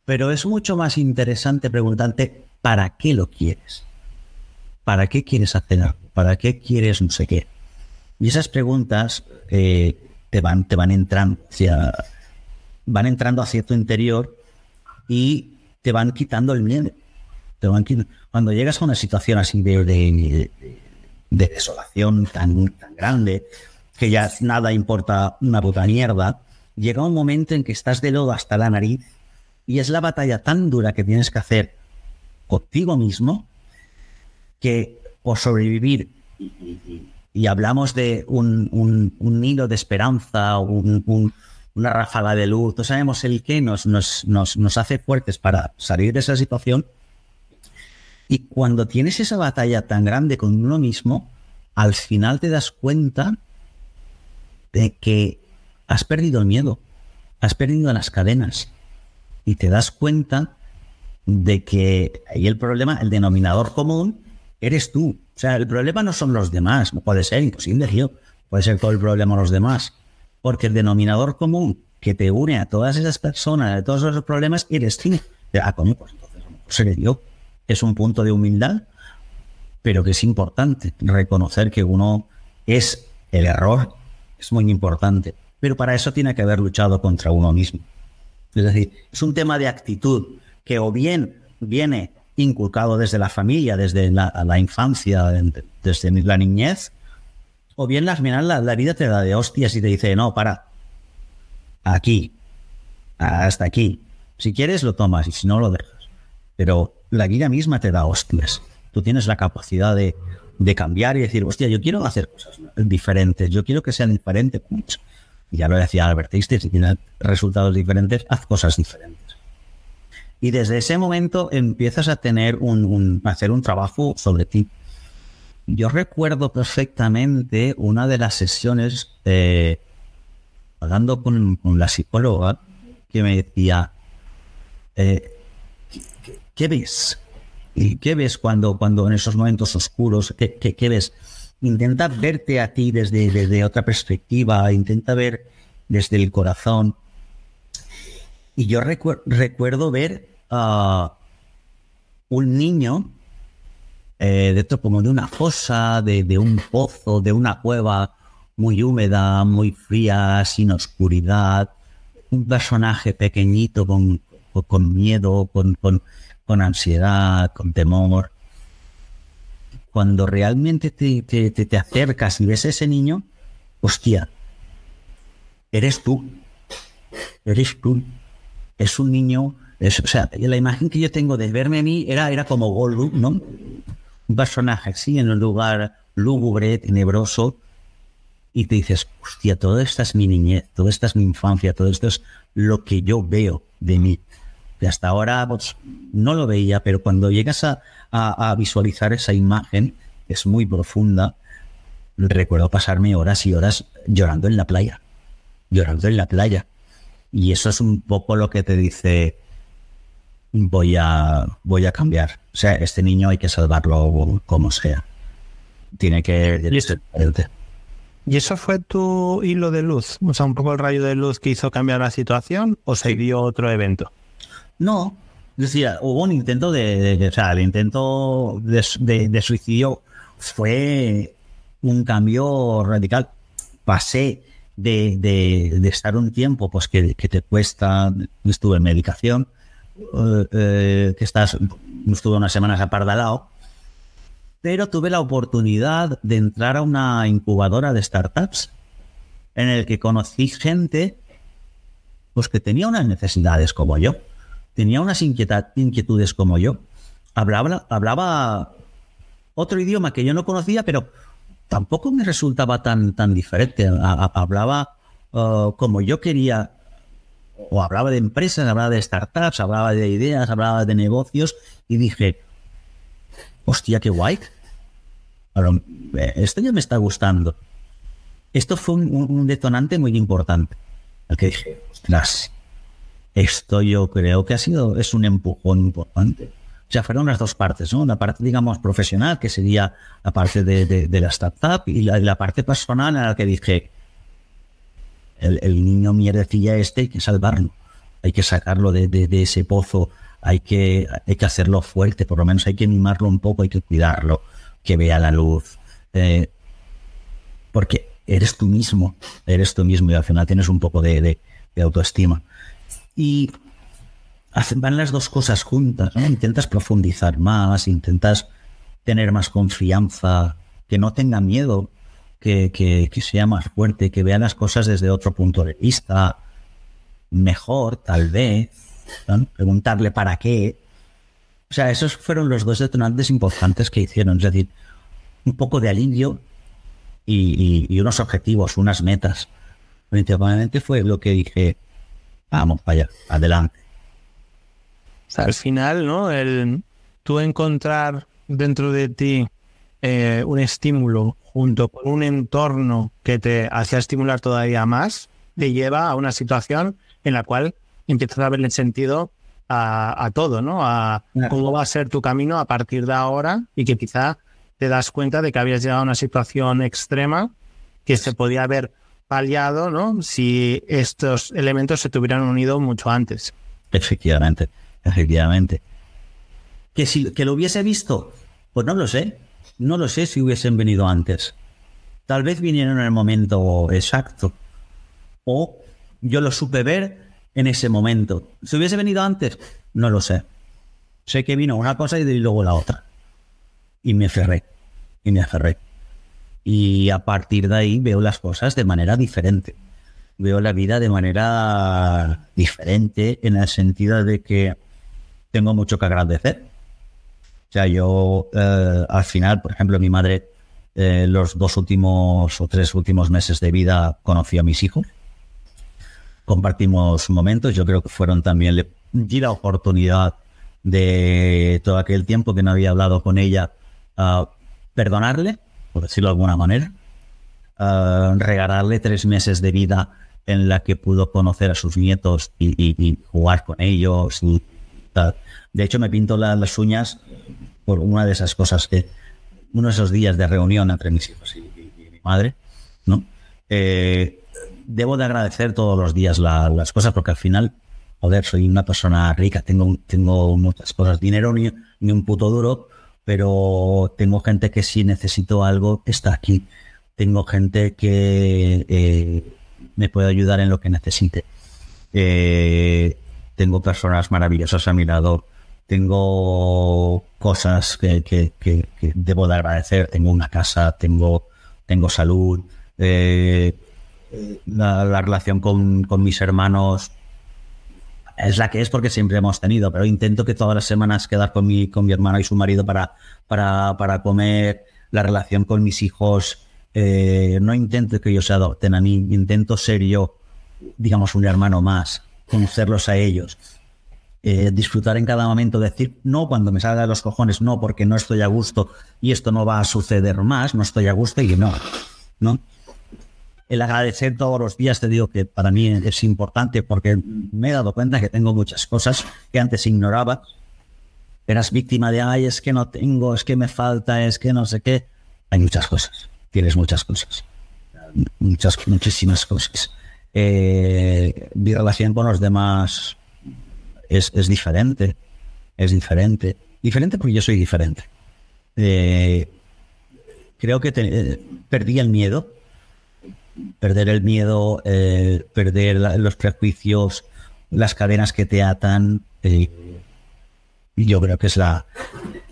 Pero es mucho más interesante preguntarte, ¿para qué lo quieres? ¿Para qué quieres hacer algo? ¿Para qué quieres no sé qué? Y esas preguntas eh, te, van, te van entrando hacia, van entrando hacia tu interior y te van quitando el miedo. Cuando llegas a una situación así de desolación tan, tan grande que ya nada importa una puta mierda, llega un momento en que estás de lodo hasta la nariz y es la batalla tan dura que tienes que hacer contigo mismo que por sobrevivir y, hablamos de un, un, hilo de esperanza, un, una ráfaga de luz, no sabemos el qué nos, nos, nos hace fuertes para salir de esa situación, y cuando tienes esa batalla tan grande con uno mismo, al final te das cuenta de que has perdido el miedo, has perdido las cadenas y te das cuenta de que ahí el problema, el denominador común, eres tú. O sea, el problema no son los demás, puede ser imposible, tío. Puede ser todo el problema los demás. Porque el denominador común que te une a todas esas personas, a todos esos problemas, eres tú. Ah, coño, pues entonces, seré yo es un punto de humildad pero que es importante reconocer que uno es el error, es muy importante, pero para eso tiene que haber luchado contra uno mismo. Es decir, es un tema de actitud que o bien viene inculcado desde la familia, desde la, infancia, desde la niñez, o bien al final la, la, vida te da de hostias y te dice, no, para, aquí, hasta aquí. Si quieres lo tomas y si no lo dejas. Pero la vida misma te da hostias. Tú tienes la capacidad de, de cambiar y decir, hostia, yo quiero hacer cosas diferentes, yo quiero que sean diferentes. Ya lo decía Albert Einstein, si tienes resultados diferentes, haz cosas diferentes. Y desde ese momento empiezas a tener un, hacer un trabajo sobre ti. Yo recuerdo perfectamente una de las sesiones eh, hablando con, la psicóloga que me decía, eh, ¿qué, ves? ¿Y qué ves cuando, cuando en esos momentos oscuros, qué, qué, ves? Intenta verte a ti desde, desde otra perspectiva, intenta ver desde el corazón. Y yo recuerdo ver a un niño eh, dentro como de una fosa, de, un pozo, de una cueva muy húmeda, muy fría, sin oscuridad. Un personaje pequeñito con, con miedo, con, con, ansiedad, con temor. Cuando realmente te, te, te acercas y ves a ese niño, hostia, eres tú. Eres tú. Es un niño o sea, la imagen que yo tengo de verme a mí era, era como Gollum, ¿no? Un personaje así en un lugar lúgubre, tenebroso, y te dices, hostia, todo esta es mi niñez, todo esta es mi infancia, todo esto es lo que yo veo de mí. Y hasta ahora pues, no lo veía, pero cuando llegas a, a, visualizar esa imagen, es muy profunda, recuerdo pasarme horas y horas llorando en la playa, llorando en la playa. Y eso es un poco lo que te dice, voy a, voy a cambiar. O sea, este niño hay que salvarlo como sea. Tiene que ¿Y eso, ¿Y eso fue tu hilo de luz? O sea, un poco el rayo de luz que hizo cambiar la situación o se dio otro evento? No, decía, hubo un intento de, o sea, el intento de, suicidio fue un cambio radical. Pasé de, estar un tiempo, pues que, que te cuesta, estuve en medicación, eh, eh, que estás, estuve unas semanas apardalado, pero tuve la oportunidad de entrar a una incubadora de startups en el que conocí gente pues que tenía unas necesidades como yo, tenía unas inquietudes como yo, hablaba, hablaba otro idioma que yo no conocía, pero tampoco me resultaba tan, tan diferente. hablaba uh, como yo quería o hablaba de empresas, hablaba de startups, hablaba de ideas, hablaba de negocios y dije, hostia, qué guay. Eh, esto ya me está gustando. Esto fue un, detonante muy importante. Al que dije, ostras, esto yo creo que ha sido, es un empujón importante. O sea, fueron las dos partes, ¿no? La parte, digamos, profesional, que sería la parte de, la startup, y la, la, parte personal en la que dije, el, niño mierdecilla este hay que salvarlo, hay que sacarlo de, ese pozo, hay que, hay que hacerlo fuerte, por lo menos hay que mimarlo un poco, hay que cuidarlo, que vea la luz. Eh, porque eres tú mismo, eres tú mismo y al final tienes un poco de, autoestima. Y van las dos cosas juntas, Intentas profundizar más, intentas tener más confianza, que no tenga miedo que, sea más fuerte, que vea las cosas desde otro punto de vista, mejor, tal vez, preguntarle para qué. O sea, esos fueron los dos detonantes importantes que hicieron, es decir, un poco de alivio y, unos objetivos, unas metas. Principalmente fue lo que dije, vamos para allá, adelante. al final, ¿no? El tú encontrar dentro de ti eh, un estímulo junto con un entorno que te hacía estimular todavía más, te lleva a una situación en la cual empiezas a verle sentido a, todo, ¿no? A cómo va a ser tu camino a partir de ahora y que quizá te das cuenta de que habías llegado a una situación extrema que se podía haber paliado, ¿no? Si estos elementos se te hubieran unido mucho antes. Efectivamente, efectivamente. Que si que lo hubiese visto, pues no lo sé No lo sé si hubiesen venido antes. Tal vez vinieron en el momento exacto. O yo lo supe ver en ese momento. Si hubiese venido antes, no lo sé. Sé que vino una cosa y luego la otra. Y me aferré. Y me aferré. Y a partir de ahí veo las cosas de manera diferente. Veo la vida de manera diferente en el sentido de que tengo mucho que agradecer. O sea, yo eh, al final, por ejemplo, mi madre, eh, los dos últimos o tres últimos meses de vida conocí a mis hijos. Compartimos momentos, yo creo que fueron también, le di la oportunidad de todo aquel tiempo que no había hablado con ella, a perdonarle, por decirlo de alguna manera, regalarle tres meses de vida en la que pudo conocer a sus nietos y, jugar con ellos. de hecho, me pinto las uñas por una de esas cosas que, uno de esos días de reunión entre mis hijos y, mi madre, ¿no? Eh, debo de agradecer todos los días las cosas porque al final joder, soy una persona rica, tengo, tengo muchas cosas, dinero ni, un puto duro, pero tengo gente que si necesito algo está aquí. Tengo gente que eh, me puede ayudar en lo que necesite. Eh, tengo personas maravillosas a mi lado. Tengo cosas que, debo de agradecer. Tengo una casa, tengo, tengo salud. Eh, la, relación con, con mis hermanos es la que es porque siempre hemos tenido, pero intento que todas las semanas quedar con mi, con mi hermano y su marido para, para, para comer, la relación con mis hijos. Eh, no intento que ellos se adopten a mí, intento ser yo, digamos, un hermano más, conocerlos a ellos. Eh, disfrutar en cada momento, decir no cuando me salga de los cojones, no porque no estoy a gusto y esto no va a suceder más, no estoy a gusto y no, ¿no? El agradecer todos los días, te digo que para mí es importante porque me he dado cuenta que tengo muchas cosas que antes ignoraba. Eras víctima de, ay, es que no tengo, es que me falta, es que no sé qué. Hay muchas cosas, tienes muchas cosas, muchas, muchísimas cosas. Eh, mi relación con los demás es, diferente, es diferente. Diferente porque yo soy diferente. Eh, creo que perdí el miedo perder el miedo, eh, perder los prejuicios, las cadenas que te atan. Eh, yo creo que es la,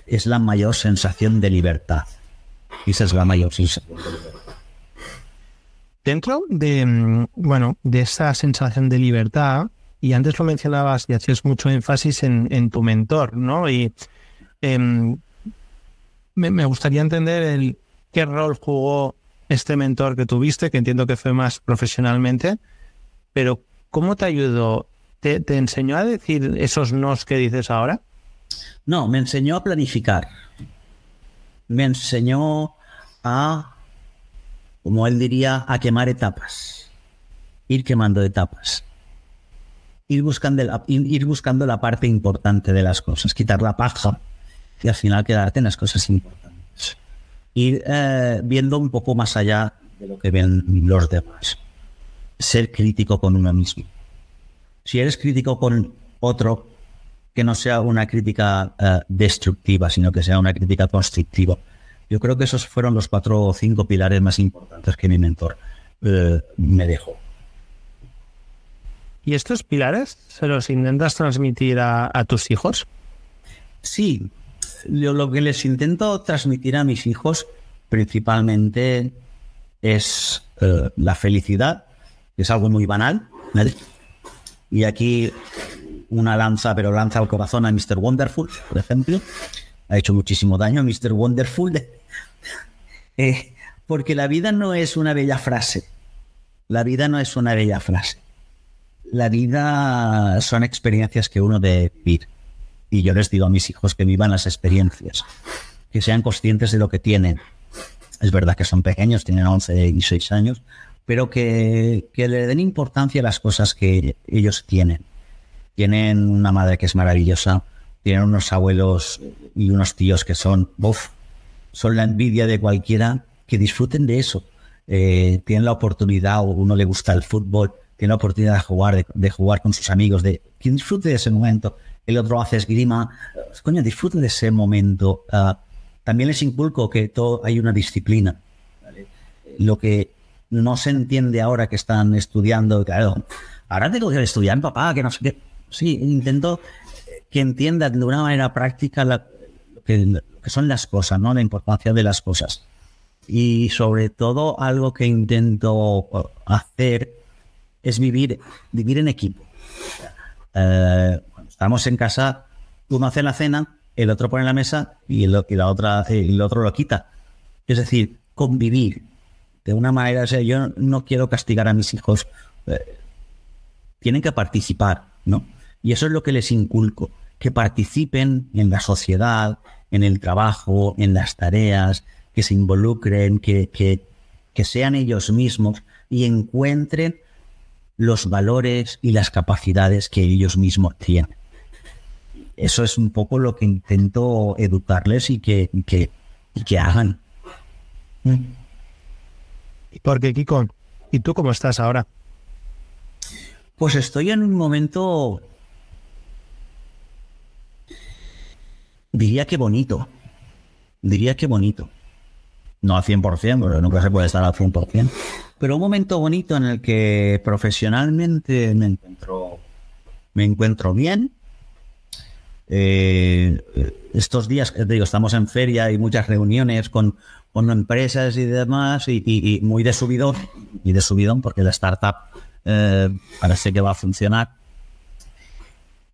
es la mayor sensación de libertad. Esa es la mayor sensación Dentro de, mm, bueno, de esa sensación de libertad, y antes lo mencionabas y hacías mucho énfasis en, tu mentor, ¿no? Y em, me, me, gustaría entender el, qué rol jugó este mentor que tuviste, que entiendo que fue más profesionalmente, pero ¿cómo te ayudó? ¿Te, enseñó a decir esos nos que dices ahora? No, me enseñó a planificar. Me enseñó a, como él diría, a quemar etapas. Ir quemando etapas. Ir buscando, la, ir buscando la parte importante de las cosas, quitar la paja y al final quedarte en las cosas importantes ir eh, viendo un poco más allá de lo que ven los demás. Ser crítico con uno mismo. Si eres crítico con otro, que no sea una crítica eh, destructiva, sino que sea una crítica constructiva. Yo creo que esos fueron los cuatro o cinco pilares más importantes que mi mentor eh, me dejó. ¿Y estos pilares se los intentas transmitir a, a tus hijos? Sí, lo que les intento transmitir a mis hijos principalmente es eh, la felicidad, que es algo muy banal. Y aquí una lanza, pero lanza al corazón a Mr. Wonderful, por ejemplo. Ha hecho muchísimo daño a Mr. Wonderful. Eh, porque la vida no es una bella frase. La vida no es una bella frase. La vida son experiencias que uno debe vivir. Y yo les digo a mis hijos que vivan las experiencias, que sean conscientes de lo que tienen. Es verdad que son pequeños, tienen 11 y 6 años, pero que, le den importancia a las cosas que ellos tienen. Tienen una madre que es maravillosa, tienen unos abuelos y unos tíos que son, uf, son la envidia de cualquiera, que disfruten de eso. Eh, tienen la oportunidad, o uno le gusta el fútbol, tiene la oportunidad de jugar, de, jugar con sus amigos, de que disfrute de ese momento el otro hace esgrima. Coño, disfrute de ese momento ah, también les inculco que todo hay una disciplina. Lo que no se entiende ahora que están estudiando, claro, ahora tengo que estudiar, papá, que no sé qué. Sí, intento que entiendan de una manera práctica lo, que, son las cosas, ¿no? La importancia de las cosas. Y sobre todo algo que intento hacer es vivir, vivir en equipo. Eh, estamos en casa, uno hace la cena, el otro pone la mesa y, el, la otra, el otro lo quita. Es decir, convivir de una manera, sea, yo no quiero castigar a mis hijos, eh, tienen que participar, ¿no? Y eso es lo que les inculco, que participen en la sociedad, en el trabajo, en las tareas, que se involucren, que, que, que sean ellos mismos y encuentren los valores y las capacidades que ellos mismos tienen. Eso es un poco lo que intento educarles y que, que, que hagan. Porque, Kiko, ¿y tú cómo estás ahora? Pues estoy en un momento Diría que bonito. Diría que bonito. No al 100%, porque nunca se puede estar al 100%. Pero un momento bonito en el que profesionalmente me encuentro, me encuentro bien. Eh, estos días, digo, estamos en feria y muchas reuniones con, con empresas y demás, y, muy de subidón, y de subidón, porque la startup eh, parece que va a funcionar.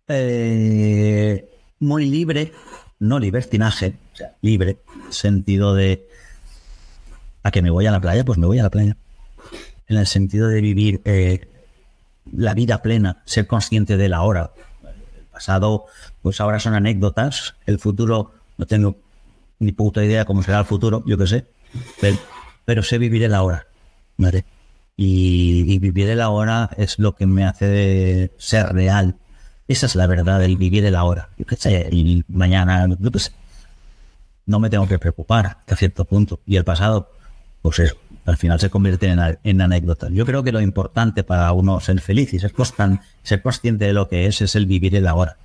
Eh, muy libre, no libertinaje, o sea, libre, sentido de a que me voy a la playa, pues me voy a la playa. En el sentido de vivir eh, la vida plena, ser consciente de la hora. El pasado, pues ahora son anécdotas. El futuro, no tengo ni puta idea cómo será el futuro, yo qué sé. Pero, sé vivir el ahora. ¿vale? Y, y, vivir el ahora es lo que me hace ser real esa es la verdad, el vivir el ahora. Yo qué y mañana, no me tengo que preocupar hasta cierto punto. Y el pasado, pues eso, al final se convierte en, en anécdotas. Yo creo que lo importante para uno ser feliz y ser, ser consciente de lo que es, es el vivir el ahora.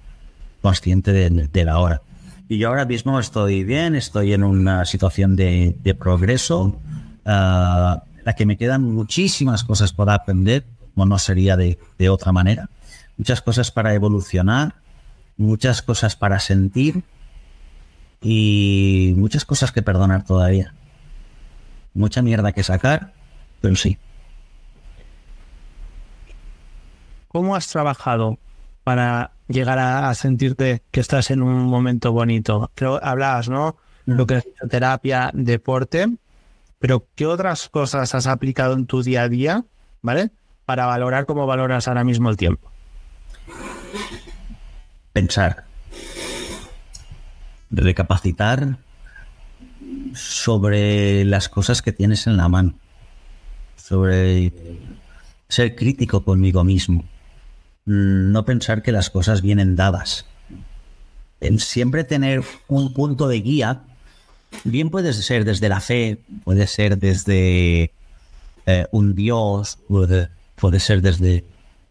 Consciente de, la hora. Y yo ahora mismo estoy bien, estoy en una situación de, progreso, ah, en la que me quedan muchísimas cosas por aprender, como no sería de, de otra manera muchas cosas para evolucionar, muchas cosas para sentir y muchas cosas que perdonar todavía. Mucha mierda que sacar, pero sí. ¿Cómo has trabajado para llegar a, sentirte que estás en un momento bonito? Creo, hablabas, ¿no? Mm. Lo que es terapia, deporte, pero ¿qué otras cosas has aplicado en tu día a día, ¿vale? Para valorar cómo valoras ahora mismo el tiempo pensar, recapacitar sobre las cosas que tienes en la mano, sobre ser crítico conmigo mismo, no pensar que las cosas vienen dadas, siempre tener un punto de guía, bien puede ser desde la fe, puede ser desde eh, un Dios, puede ser desde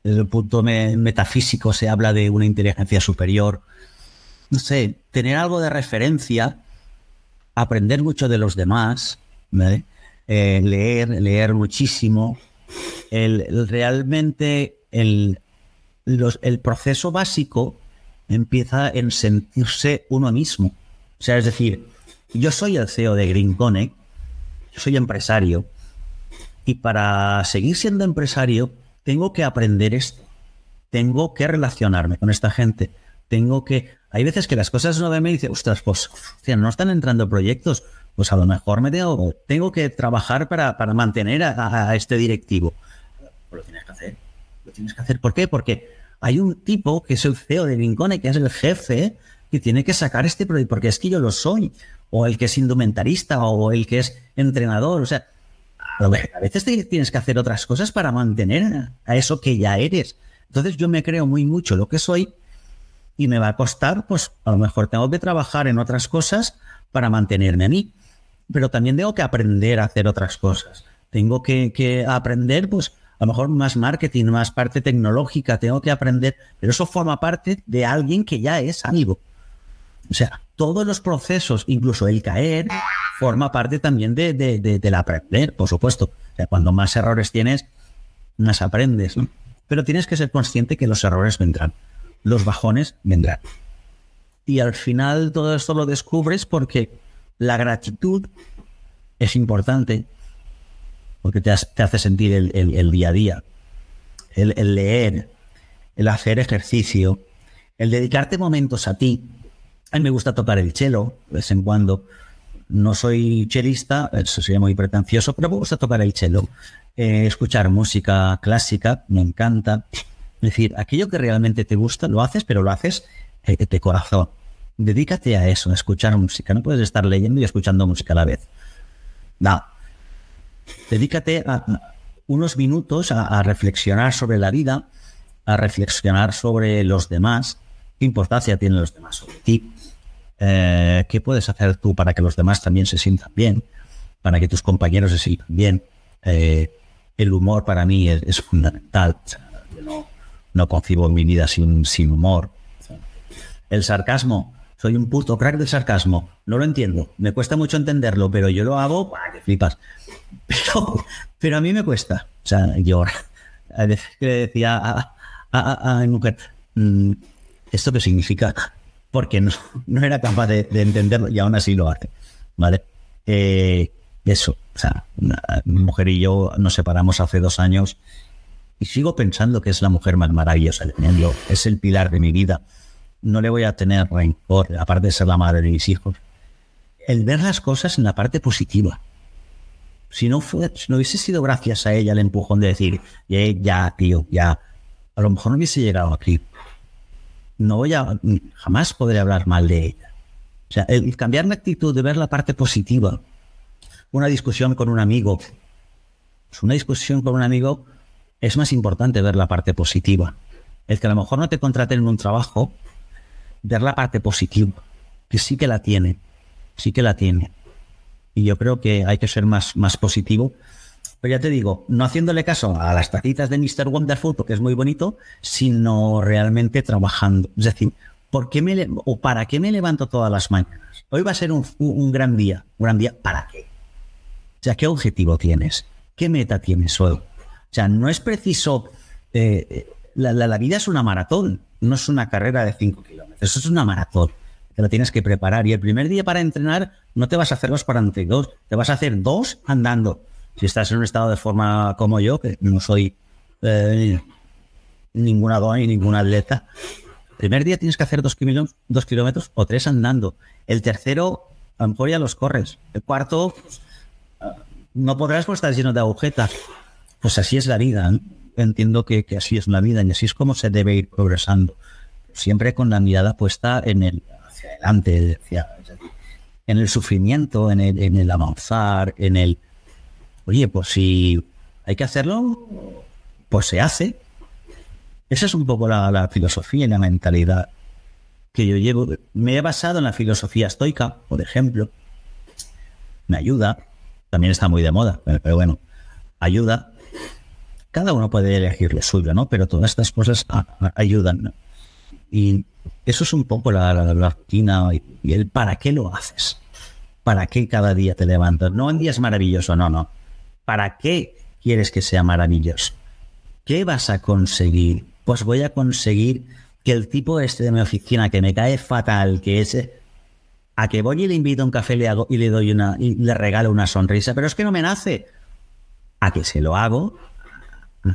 desde el punto metafísico se habla de una inteligencia superior. No sé, tener algo de referencia, aprender mucho de los demás, eh, leer, leer muchísimo. El, realmente el, el proceso básico empieza en sentirse uno mismo. O sea, es decir, yo soy el CEO de Green Connect, yo soy empresario, y para seguir siendo empresario tengo que aprender esto, tengo que relacionarme con esta gente, tengo que... Hay veces que las cosas no ven y dice, ostras, pues no están entrando proyectos, pues a lo mejor me tengo, tengo que trabajar para, para mantener a, este directivo. Pues lo tienes que hacer, lo tienes que hacer. ¿Por qué? Porque hay un tipo que es el CEO de Rincone, que es el jefe, que tiene que sacar este proyecto, porque es que yo lo soy, o el que es indumentarista, o el que es entrenador, o sea, a veces tienes que hacer otras cosas para mantener a eso que ya eres. Entonces yo me creo muy mucho lo que soy y me va a costar, pues a lo mejor tengo que trabajar en otras cosas para mantenerme a mí. Pero también tengo que aprender a hacer otras cosas. Tengo que, aprender, pues a lo mejor más marketing, más parte tecnológica, tengo que aprender, pero eso forma parte de alguien que ya es algo. O sea, todos los procesos, incluso el caer, forma parte también de, del aprender, por supuesto. O sea, cuando más errores tienes, más aprendes. Pero tienes que ser consciente que los errores vendrán, los bajones vendrán. Y al final todo esto lo descubres porque la gratitud es importante, porque te, hace sentir el, día a día, el leer, el hacer ejercicio, el dedicarte momentos a ti, a mí me gusta tocar el cello de vez en cuando. No soy chelista, eso sería muy pretencioso, pero me gusta tocar el cello. Eh, escuchar música clásica, me encanta. Es decir, aquello que realmente te gusta, lo haces, pero lo haces eh, de corazón. Dedícate a eso, a escuchar música. No puedes estar leyendo y escuchando música a la vez. No. Dedícate a, unos minutos a reflexionar sobre la vida, a reflexionar sobre los demás, qué importancia tienen los demás sobre ti, eh, ¿Qué puedes hacer tú para que los demás también se sientan bien? Para que tus compañeros se sientan bien. Eh, el humor para mí es, fundamental. No, concibo mi vida sin, sin humor. El sarcasmo. Soy un puto crack del sarcasmo. No lo entiendo. Me cuesta mucho entenderlo, pero yo lo hago, que flipas. Pero, pero a mí me cuesta. O sea, yo a veces le decía a, a, mi mujer, mm, ¿esto qué significa? porque no, no era capaz de, entenderlo y aún así lo hace. ¿Vale? Eh, eso, o sea, mi mujer y yo nos separamos hace dos años y sigo pensando que es la mujer más maravillosa del mundo, es el pilar de mi vida. No le voy a tener rencor, aparte de ser la madre de mis hijos. El ver las cosas en la parte positiva. Si no, fue, si no hubiese sido gracias a ella el empujón de decir, ya, tío, ya, a lo mejor no hubiese llegado aquí no voy a, jamás podré hablar mal de ella. O sea, el cambiar la actitud de ver la parte positiva, una discusión con un amigo, una discusión con un amigo es más importante ver la parte positiva. El que a lo mejor no te contraten en un trabajo, ver la parte positiva, que sí que la tiene, sí que la tiene. Y yo creo que hay que ser más, más positivo pero ya te digo, no haciéndole caso a las tacitas de Mr. Wonderful, porque es muy bonito, sino realmente trabajando. Es decir, ¿por qué me o ¿para qué me levanto todas las mañanas? Hoy va a ser un, gran día. ¿Un gran día para qué? O sea, ¿qué objetivo tienes? ¿Qué meta tienes hoy? O sea, no es preciso... Eh, la, la, vida es una maratón, no es una carrera de 5 kilómetros. Eso es una maratón. Te la tienes que preparar. Y el primer día para entrenar no te vas a hacer los 42, te vas a hacer dos andando si estás en un estado de forma como yo, que no soy eh, ninguna dona ni ningún atleta, el primer día tienes que hacer dos kilómetros, dos kilómetros o tres andando. El tercero, a lo mejor ya los corres. El cuarto, no podrás pues, estar lleno de agujetas. Pues así es la vida. Entiendo que, así es la vida y así es como se debe ir progresando. Siempre con la mirada puesta en el hacia adelante, en el sufrimiento, en el, en el avanzar, en el Oye, pues si hay que hacerlo, pues se hace. Esa es un poco la, filosofía y la mentalidad que yo llevo. Me he basado en la filosofía estoica, por ejemplo. Me ayuda. También está muy de moda, pero, bueno, ayuda. Cada uno puede elegir lo suyo, ¿no? Pero todas estas cosas ayudan. Y eso es un poco la, rutina y el para qué lo haces. ¿Para qué cada día te levantas? No en días maravillosos, no, no ¿Para qué quieres que sea maravilloso? ¿Qué vas a conseguir? Pues voy a conseguir que el tipo este de mi oficina que me cae fatal, que es a que voy y le invito a un café le hago, y le doy una y le regalo una sonrisa, pero es que no me nace. A que se lo hago,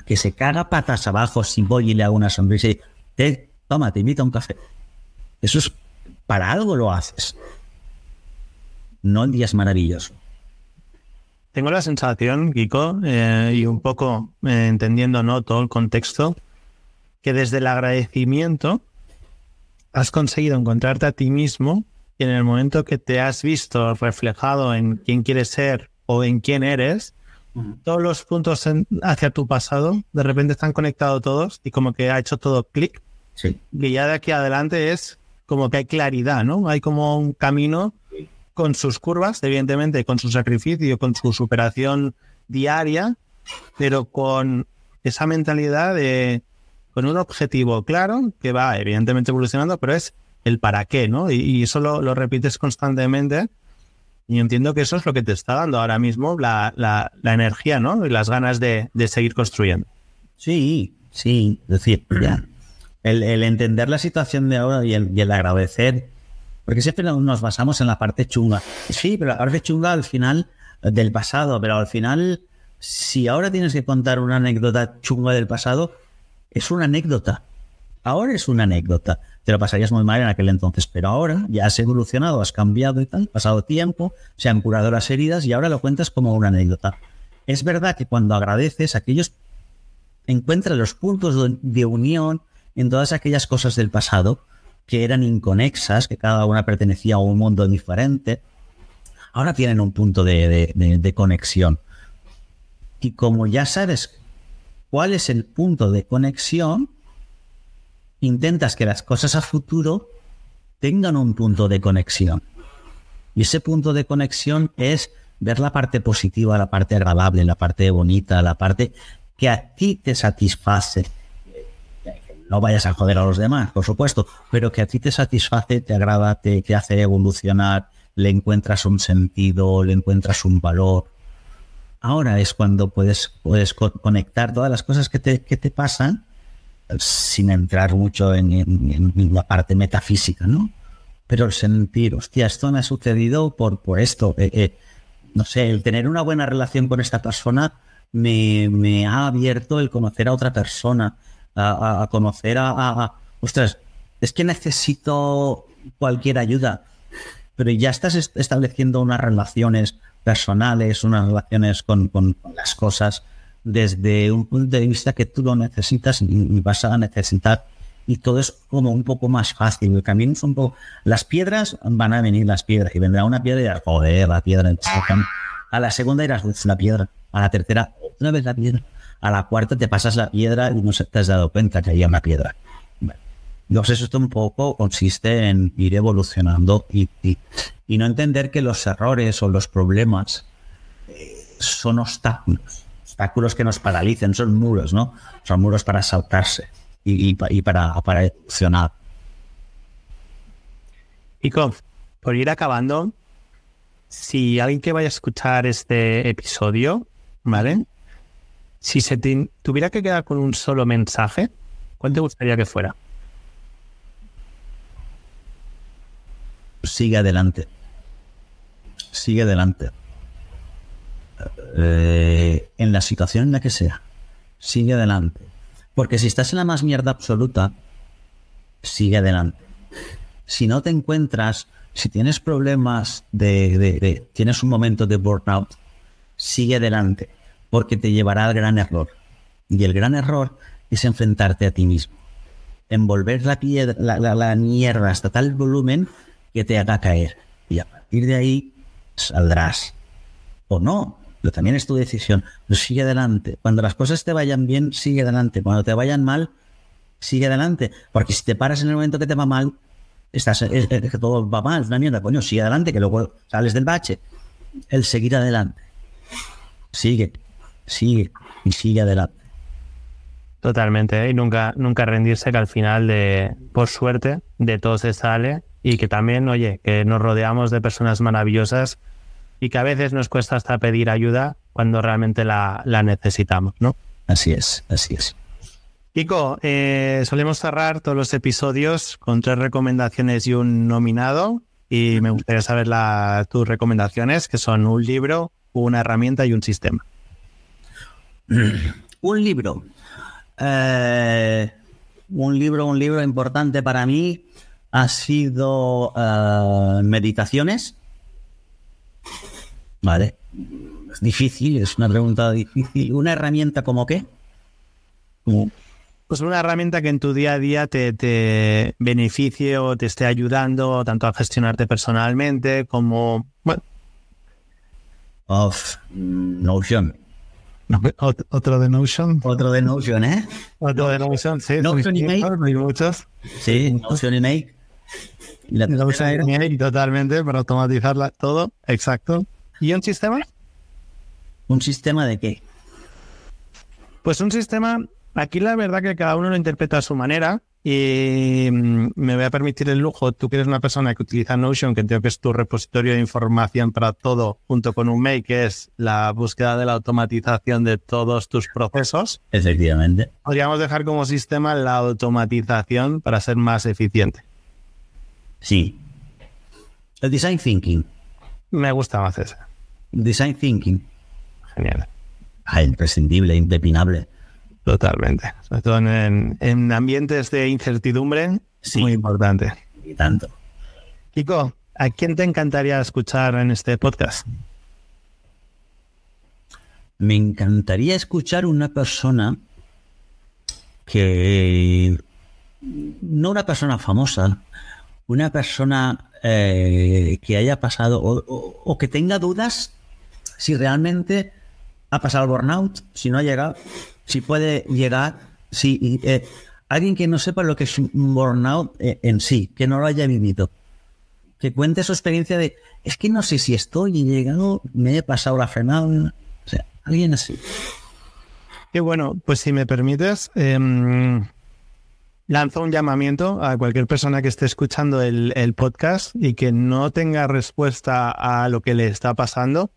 que se caga patas abajo si voy y le hago una sonrisa y te, toma, te invito a un café. Eso es para algo lo haces. No en días maravillosos. Tengo la sensación, Kiko, eh, y un poco eh, entendiendo ¿no? todo el contexto, que desde el agradecimiento has conseguido encontrarte a ti mismo y en el momento que te has visto reflejado en quién quieres ser o en quién eres, todos los puntos hacia tu pasado de repente están conectados todos y como que ha hecho todo clic. Sí. Que ya de aquí adelante es como que hay claridad, ¿no? Hay como un camino con sus curvas, evidentemente, con su sacrificio, con su superación diaria, pero con esa mentalidad de, con un objetivo claro que va evidentemente evolucionando, pero es el para qué, ¿no? Y, eso lo, repites constantemente. Y entiendo que eso es lo que te está dando ahora mismo la, la, energía, ¿no? Y las ganas de, de, seguir construyendo. Sí, sí. Es decir, ya. El, el entender la situación de ahora y el, y el agradecer porque siempre nos basamos en la parte chunga. Sí, pero la parte chunga al final del pasado, pero al final, si ahora tienes que contar una anécdota chunga del pasado, es una anécdota. Ahora es una anécdota. Te lo pasarías muy mal en aquel entonces, pero ahora ya has evolucionado, has cambiado y tal, pasado tiempo, se han curado las heridas y ahora lo cuentas como una anécdota. Es verdad que cuando agradeces, aquellos encuentran los puntos de unión en todas aquellas cosas del pasado que eran inconexas, que cada una pertenecía a un mundo diferente, ahora tienen un punto de, conexión. Y como ya sabes cuál es el punto de conexión, intentas que las cosas a futuro tengan un punto de conexión. Y ese punto de conexión es ver la parte positiva, la parte agradable, la parte bonita, la parte que a ti te satisface no vayas a joder a los demás, por supuesto, pero que a ti te satisface, te agrada, te, hace evolucionar, le encuentras un sentido, le encuentras un valor. Ahora es cuando puedes, puedes conectar todas las cosas que te, que te pasan sin entrar mucho en, la parte metafísica, ¿no? Pero el sentir, hostia, esto me ha sucedido por, por esto. Eh, eh, no sé, el tener una buena relación con esta persona me, me ha abierto el conocer a otra persona a, conocer a, ostras, es que necesito cualquier ayuda, pero ya estás estableciendo unas relaciones personales, unas relaciones con, las cosas desde un punto de vista que tú lo necesitas y vas a necesitar y todo es como un poco más fácil. El camino es un poco. Las piedras van a venir las piedras y vendrá una piedra y dirás, joder, la piedra. A la segunda dirás, la piedra. A la tercera, otra vez la piedra a la cuarta te pasas la piedra y no te has dado cuenta que había una piedra. Entonces esto un poco consiste en ir evolucionando y, no entender que los errores o los problemas eh, son obstáculos, obstáculos que nos paralicen, son muros, ¿no? Son muros para saltarse y, para, para evolucionar. Pico, por ir acabando, si alguien que vaya a escuchar este episodio, ¿vale? Si se tuviera que quedar con un solo mensaje, ¿cuál te gustaría que fuera? Sigue adelante. Sigue adelante. Eh, en la situación en la que sea. Sigue adelante. Porque si estás en la más mierda absoluta, sigue adelante. Si no te encuentras, si tienes problemas de tienes un momento de burnout, sigue adelante porque te llevará al gran error. Y el gran error es enfrentarte a ti mismo. Envolver la, piedra, la, mierda hasta tal volumen que te haga caer. Y a partir de ahí saldrás. O no, pero también es tu decisión. Pero sigue adelante. Cuando las cosas te vayan bien, sigue adelante. Cuando te vayan mal, sigue adelante. Porque si te paras en el momento que te va mal, estás, que todo va mal, es una mierda. Coño, sigue adelante, que luego sales del bache. El seguir adelante. Sigue sigue y sigue adelante. Totalmente, ¿eh? y nunca, nunca rendirse que al final de, por suerte, de todo se sale y que también, oye, que nos rodeamos de personas maravillosas y que a veces nos cuesta hasta pedir ayuda cuando realmente la, necesitamos, ¿no? Así es, así es. Kiko, eh, solemos cerrar todos los episodios con tres recomendaciones y un nominado. Y me gustaría saber tus recomendaciones, que son un libro, una herramienta y un sistema. un libro. Eh, un libro, un libro importante para mí ha sido eh, Meditaciones. Vale. Es difícil, es una pregunta difícil. ¿Una herramienta como qué? Pues una herramienta que en tu día a día te, te beneficie o te esté ayudando tanto a gestionarte personalmente como... Bueno. Of Notion. Otro de Notion. Otro de Notion, ¿eh? Otro de Notion, sí. Notion y Make. Hay muchos. Sí, Notion y Make. Y la y Make totalmente para automatizarla todo. Exacto. ¿Y un sistema? ¿Un sistema de qué? Pues un sistema, aquí la verdad que cada uno lo interpreta a su manera. Y mm, me voy a permitir el lujo, tú que eres una persona que utiliza Notion, que entiendo que es tu repositorio de información para todo, junto con un mail, que es la búsqueda de la automatización de todos tus procesos. Efectivamente. Podríamos dejar como sistema la automatización para ser más eficiente. Sí. El design thinking. Me gusta más ese. Design thinking. Genial. Ah, imprescindible, impepinable. Totalmente. Sobre todo en, en ambientes de incertidumbre, Sí. muy importante. Y tanto. Kiko, ¿a quién te encantaría escuchar en este podcast? Me encantaría escuchar una persona que no una persona famosa, una persona eh, que haya pasado o, que tenga dudas si realmente ha pasado el burnout, si no ha llegado, si puede llegar, si eh, alguien que no sepa lo que es un burnout eh, en sí, que no lo haya vivido, que cuente su experiencia de es que no sé si estoy he llegado, me he pasado la frenada, o sea, alguien así. Qué bueno, pues si me permites, em, lanzo un llamamiento a cualquier persona que esté escuchando el, el podcast y que no tenga respuesta a lo que le está pasando,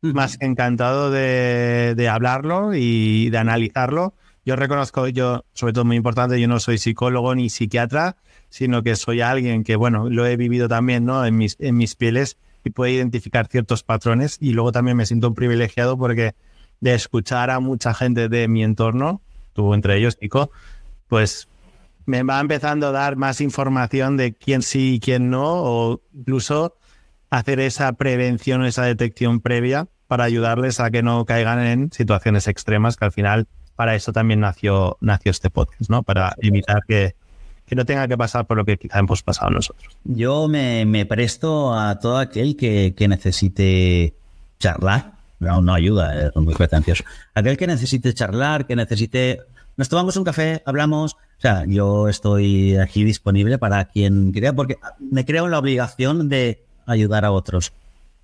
más que encantado de, de hablarlo y de analizarlo. Yo reconozco, yo, sobre todo muy importante, yo no soy psicólogo ni psiquiatra, sino que soy alguien que, bueno, lo he vivido también, ¿no? En mis, en mis pieles y puedo identificar ciertos patrones y luego también me siento un privilegiado porque de escuchar a mucha gente de mi entorno, tú entre ellos, Nico, pues me va empezando a dar más información de quién sí y quién no, o incluso hacer esa prevención, esa detección previa para ayudarles a que no caigan en situaciones extremas, que al final para eso también nació, nació este podcast, ¿no? Para evitar que, que no tenga que pasar por lo que quizá hemos pasado nosotros. Yo me, presto a todo aquel que, que necesite charlar. No, no ayuda, es muy pretencioso. Aquel que necesite charlar, que necesite. Nos tomamos un café, hablamos. O sea, yo estoy aquí disponible para quien crea, porque me creo la obligación de ayudar a otros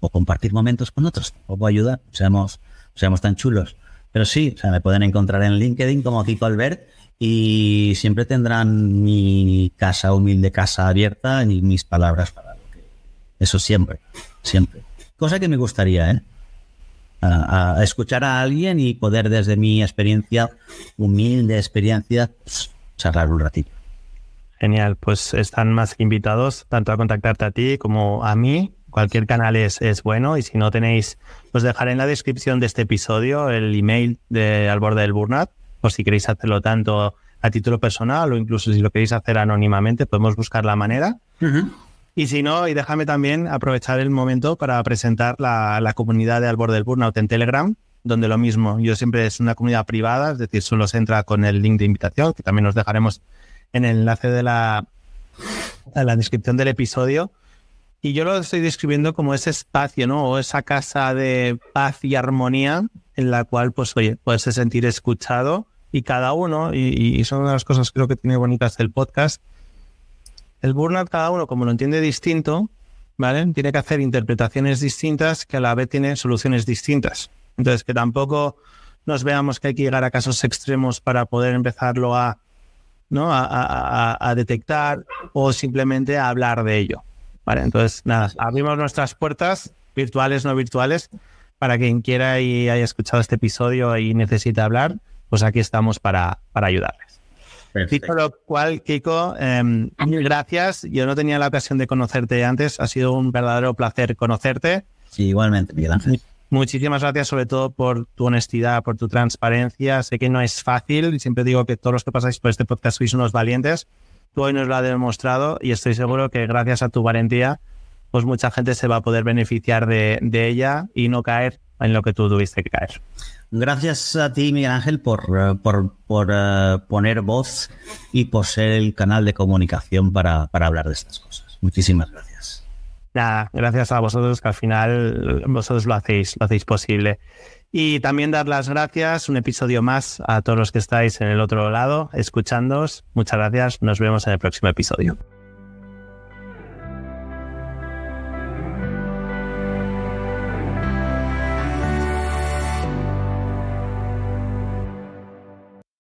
o compartir momentos con otros. O ayudar, seamos, seamos tan chulos. Pero sí, o sea, me pueden encontrar en LinkedIn como Kiko Albert y siempre tendrán mi casa, humilde casa abierta y mis palabras para lo que. Eso siempre, siempre. Cosa que me gustaría, ¿eh? Escuchar a alguien y poder desde mi experiencia, humilde experiencia, charlar un ratito. Genial, pues están más que invitados tanto a contactarte a ti como a mí. Cualquier canal es, es bueno y si no tenéis, pues dejaré en la descripción de este episodio el email de Al Borde del Burnout, por si queréis hacerlo tanto a título personal o incluso si lo queréis hacer anónimamente, podemos buscar la manera. Y si no, y déjame también aprovechar el momento para presentar la, la comunidad de Al Borde del Burnout en Telegram, donde lo mismo, yo siempre es una comunidad privada, es decir, solo se entra con el link de invitación, que también os dejaremos en el enlace de la, la descripción del episodio. Y yo lo estoy describiendo como ese espacio, ¿no? O esa casa de paz y armonía en la cual, pues, oye, puedes sentir escuchado y cada uno, y, son una de las cosas creo que tiene bonitas del podcast, el burnout cada uno, como lo entiende distinto, ¿vale? Tiene que hacer interpretaciones distintas que a la vez tienen soluciones distintas. Entonces, que tampoco nos veamos que hay que llegar a casos extremos para poder empezarlo a, ¿no? a, a- detectar o simplemente a hablar de ello. ¿vale? Entonces, nada, abrimos nuestras puertas, virtuales, no virtuales, para quien quiera y haya escuchado este episodio y necesite hablar, pues aquí estamos para, para ayudarles. Dicho lo cual, Kiko, eh, mil gracias. Yo no tenía la ocasión de conocerte antes. Ha sido un verdadero placer conocerte. Sí, igualmente, Miguel Ángel. Muchísimas gracias sobre todo por tu honestidad, por tu transparencia. Sé que no es fácil y siempre digo que todos los que pasáis por este podcast sois unos valientes. Tú hoy nos lo has demostrado y estoy seguro que gracias a tu valentía, pues mucha gente se va a poder beneficiar de, ella y no caer en lo que tú tuviste que caer. Gracias a ti, Miguel Ángel, por, eh, por, por, eh, poner voz y por ser el canal de comunicación para, para hablar de estas cosas. Muchísimas gracias. Nada, gracias a vosotros que al final vosotros lo hacéis, lo hacéis posible. Y también dar las gracias, un episodio más a todos los que estáis en el otro lado, escuchándoos. Muchas gracias, nos vemos en el próximo episodio.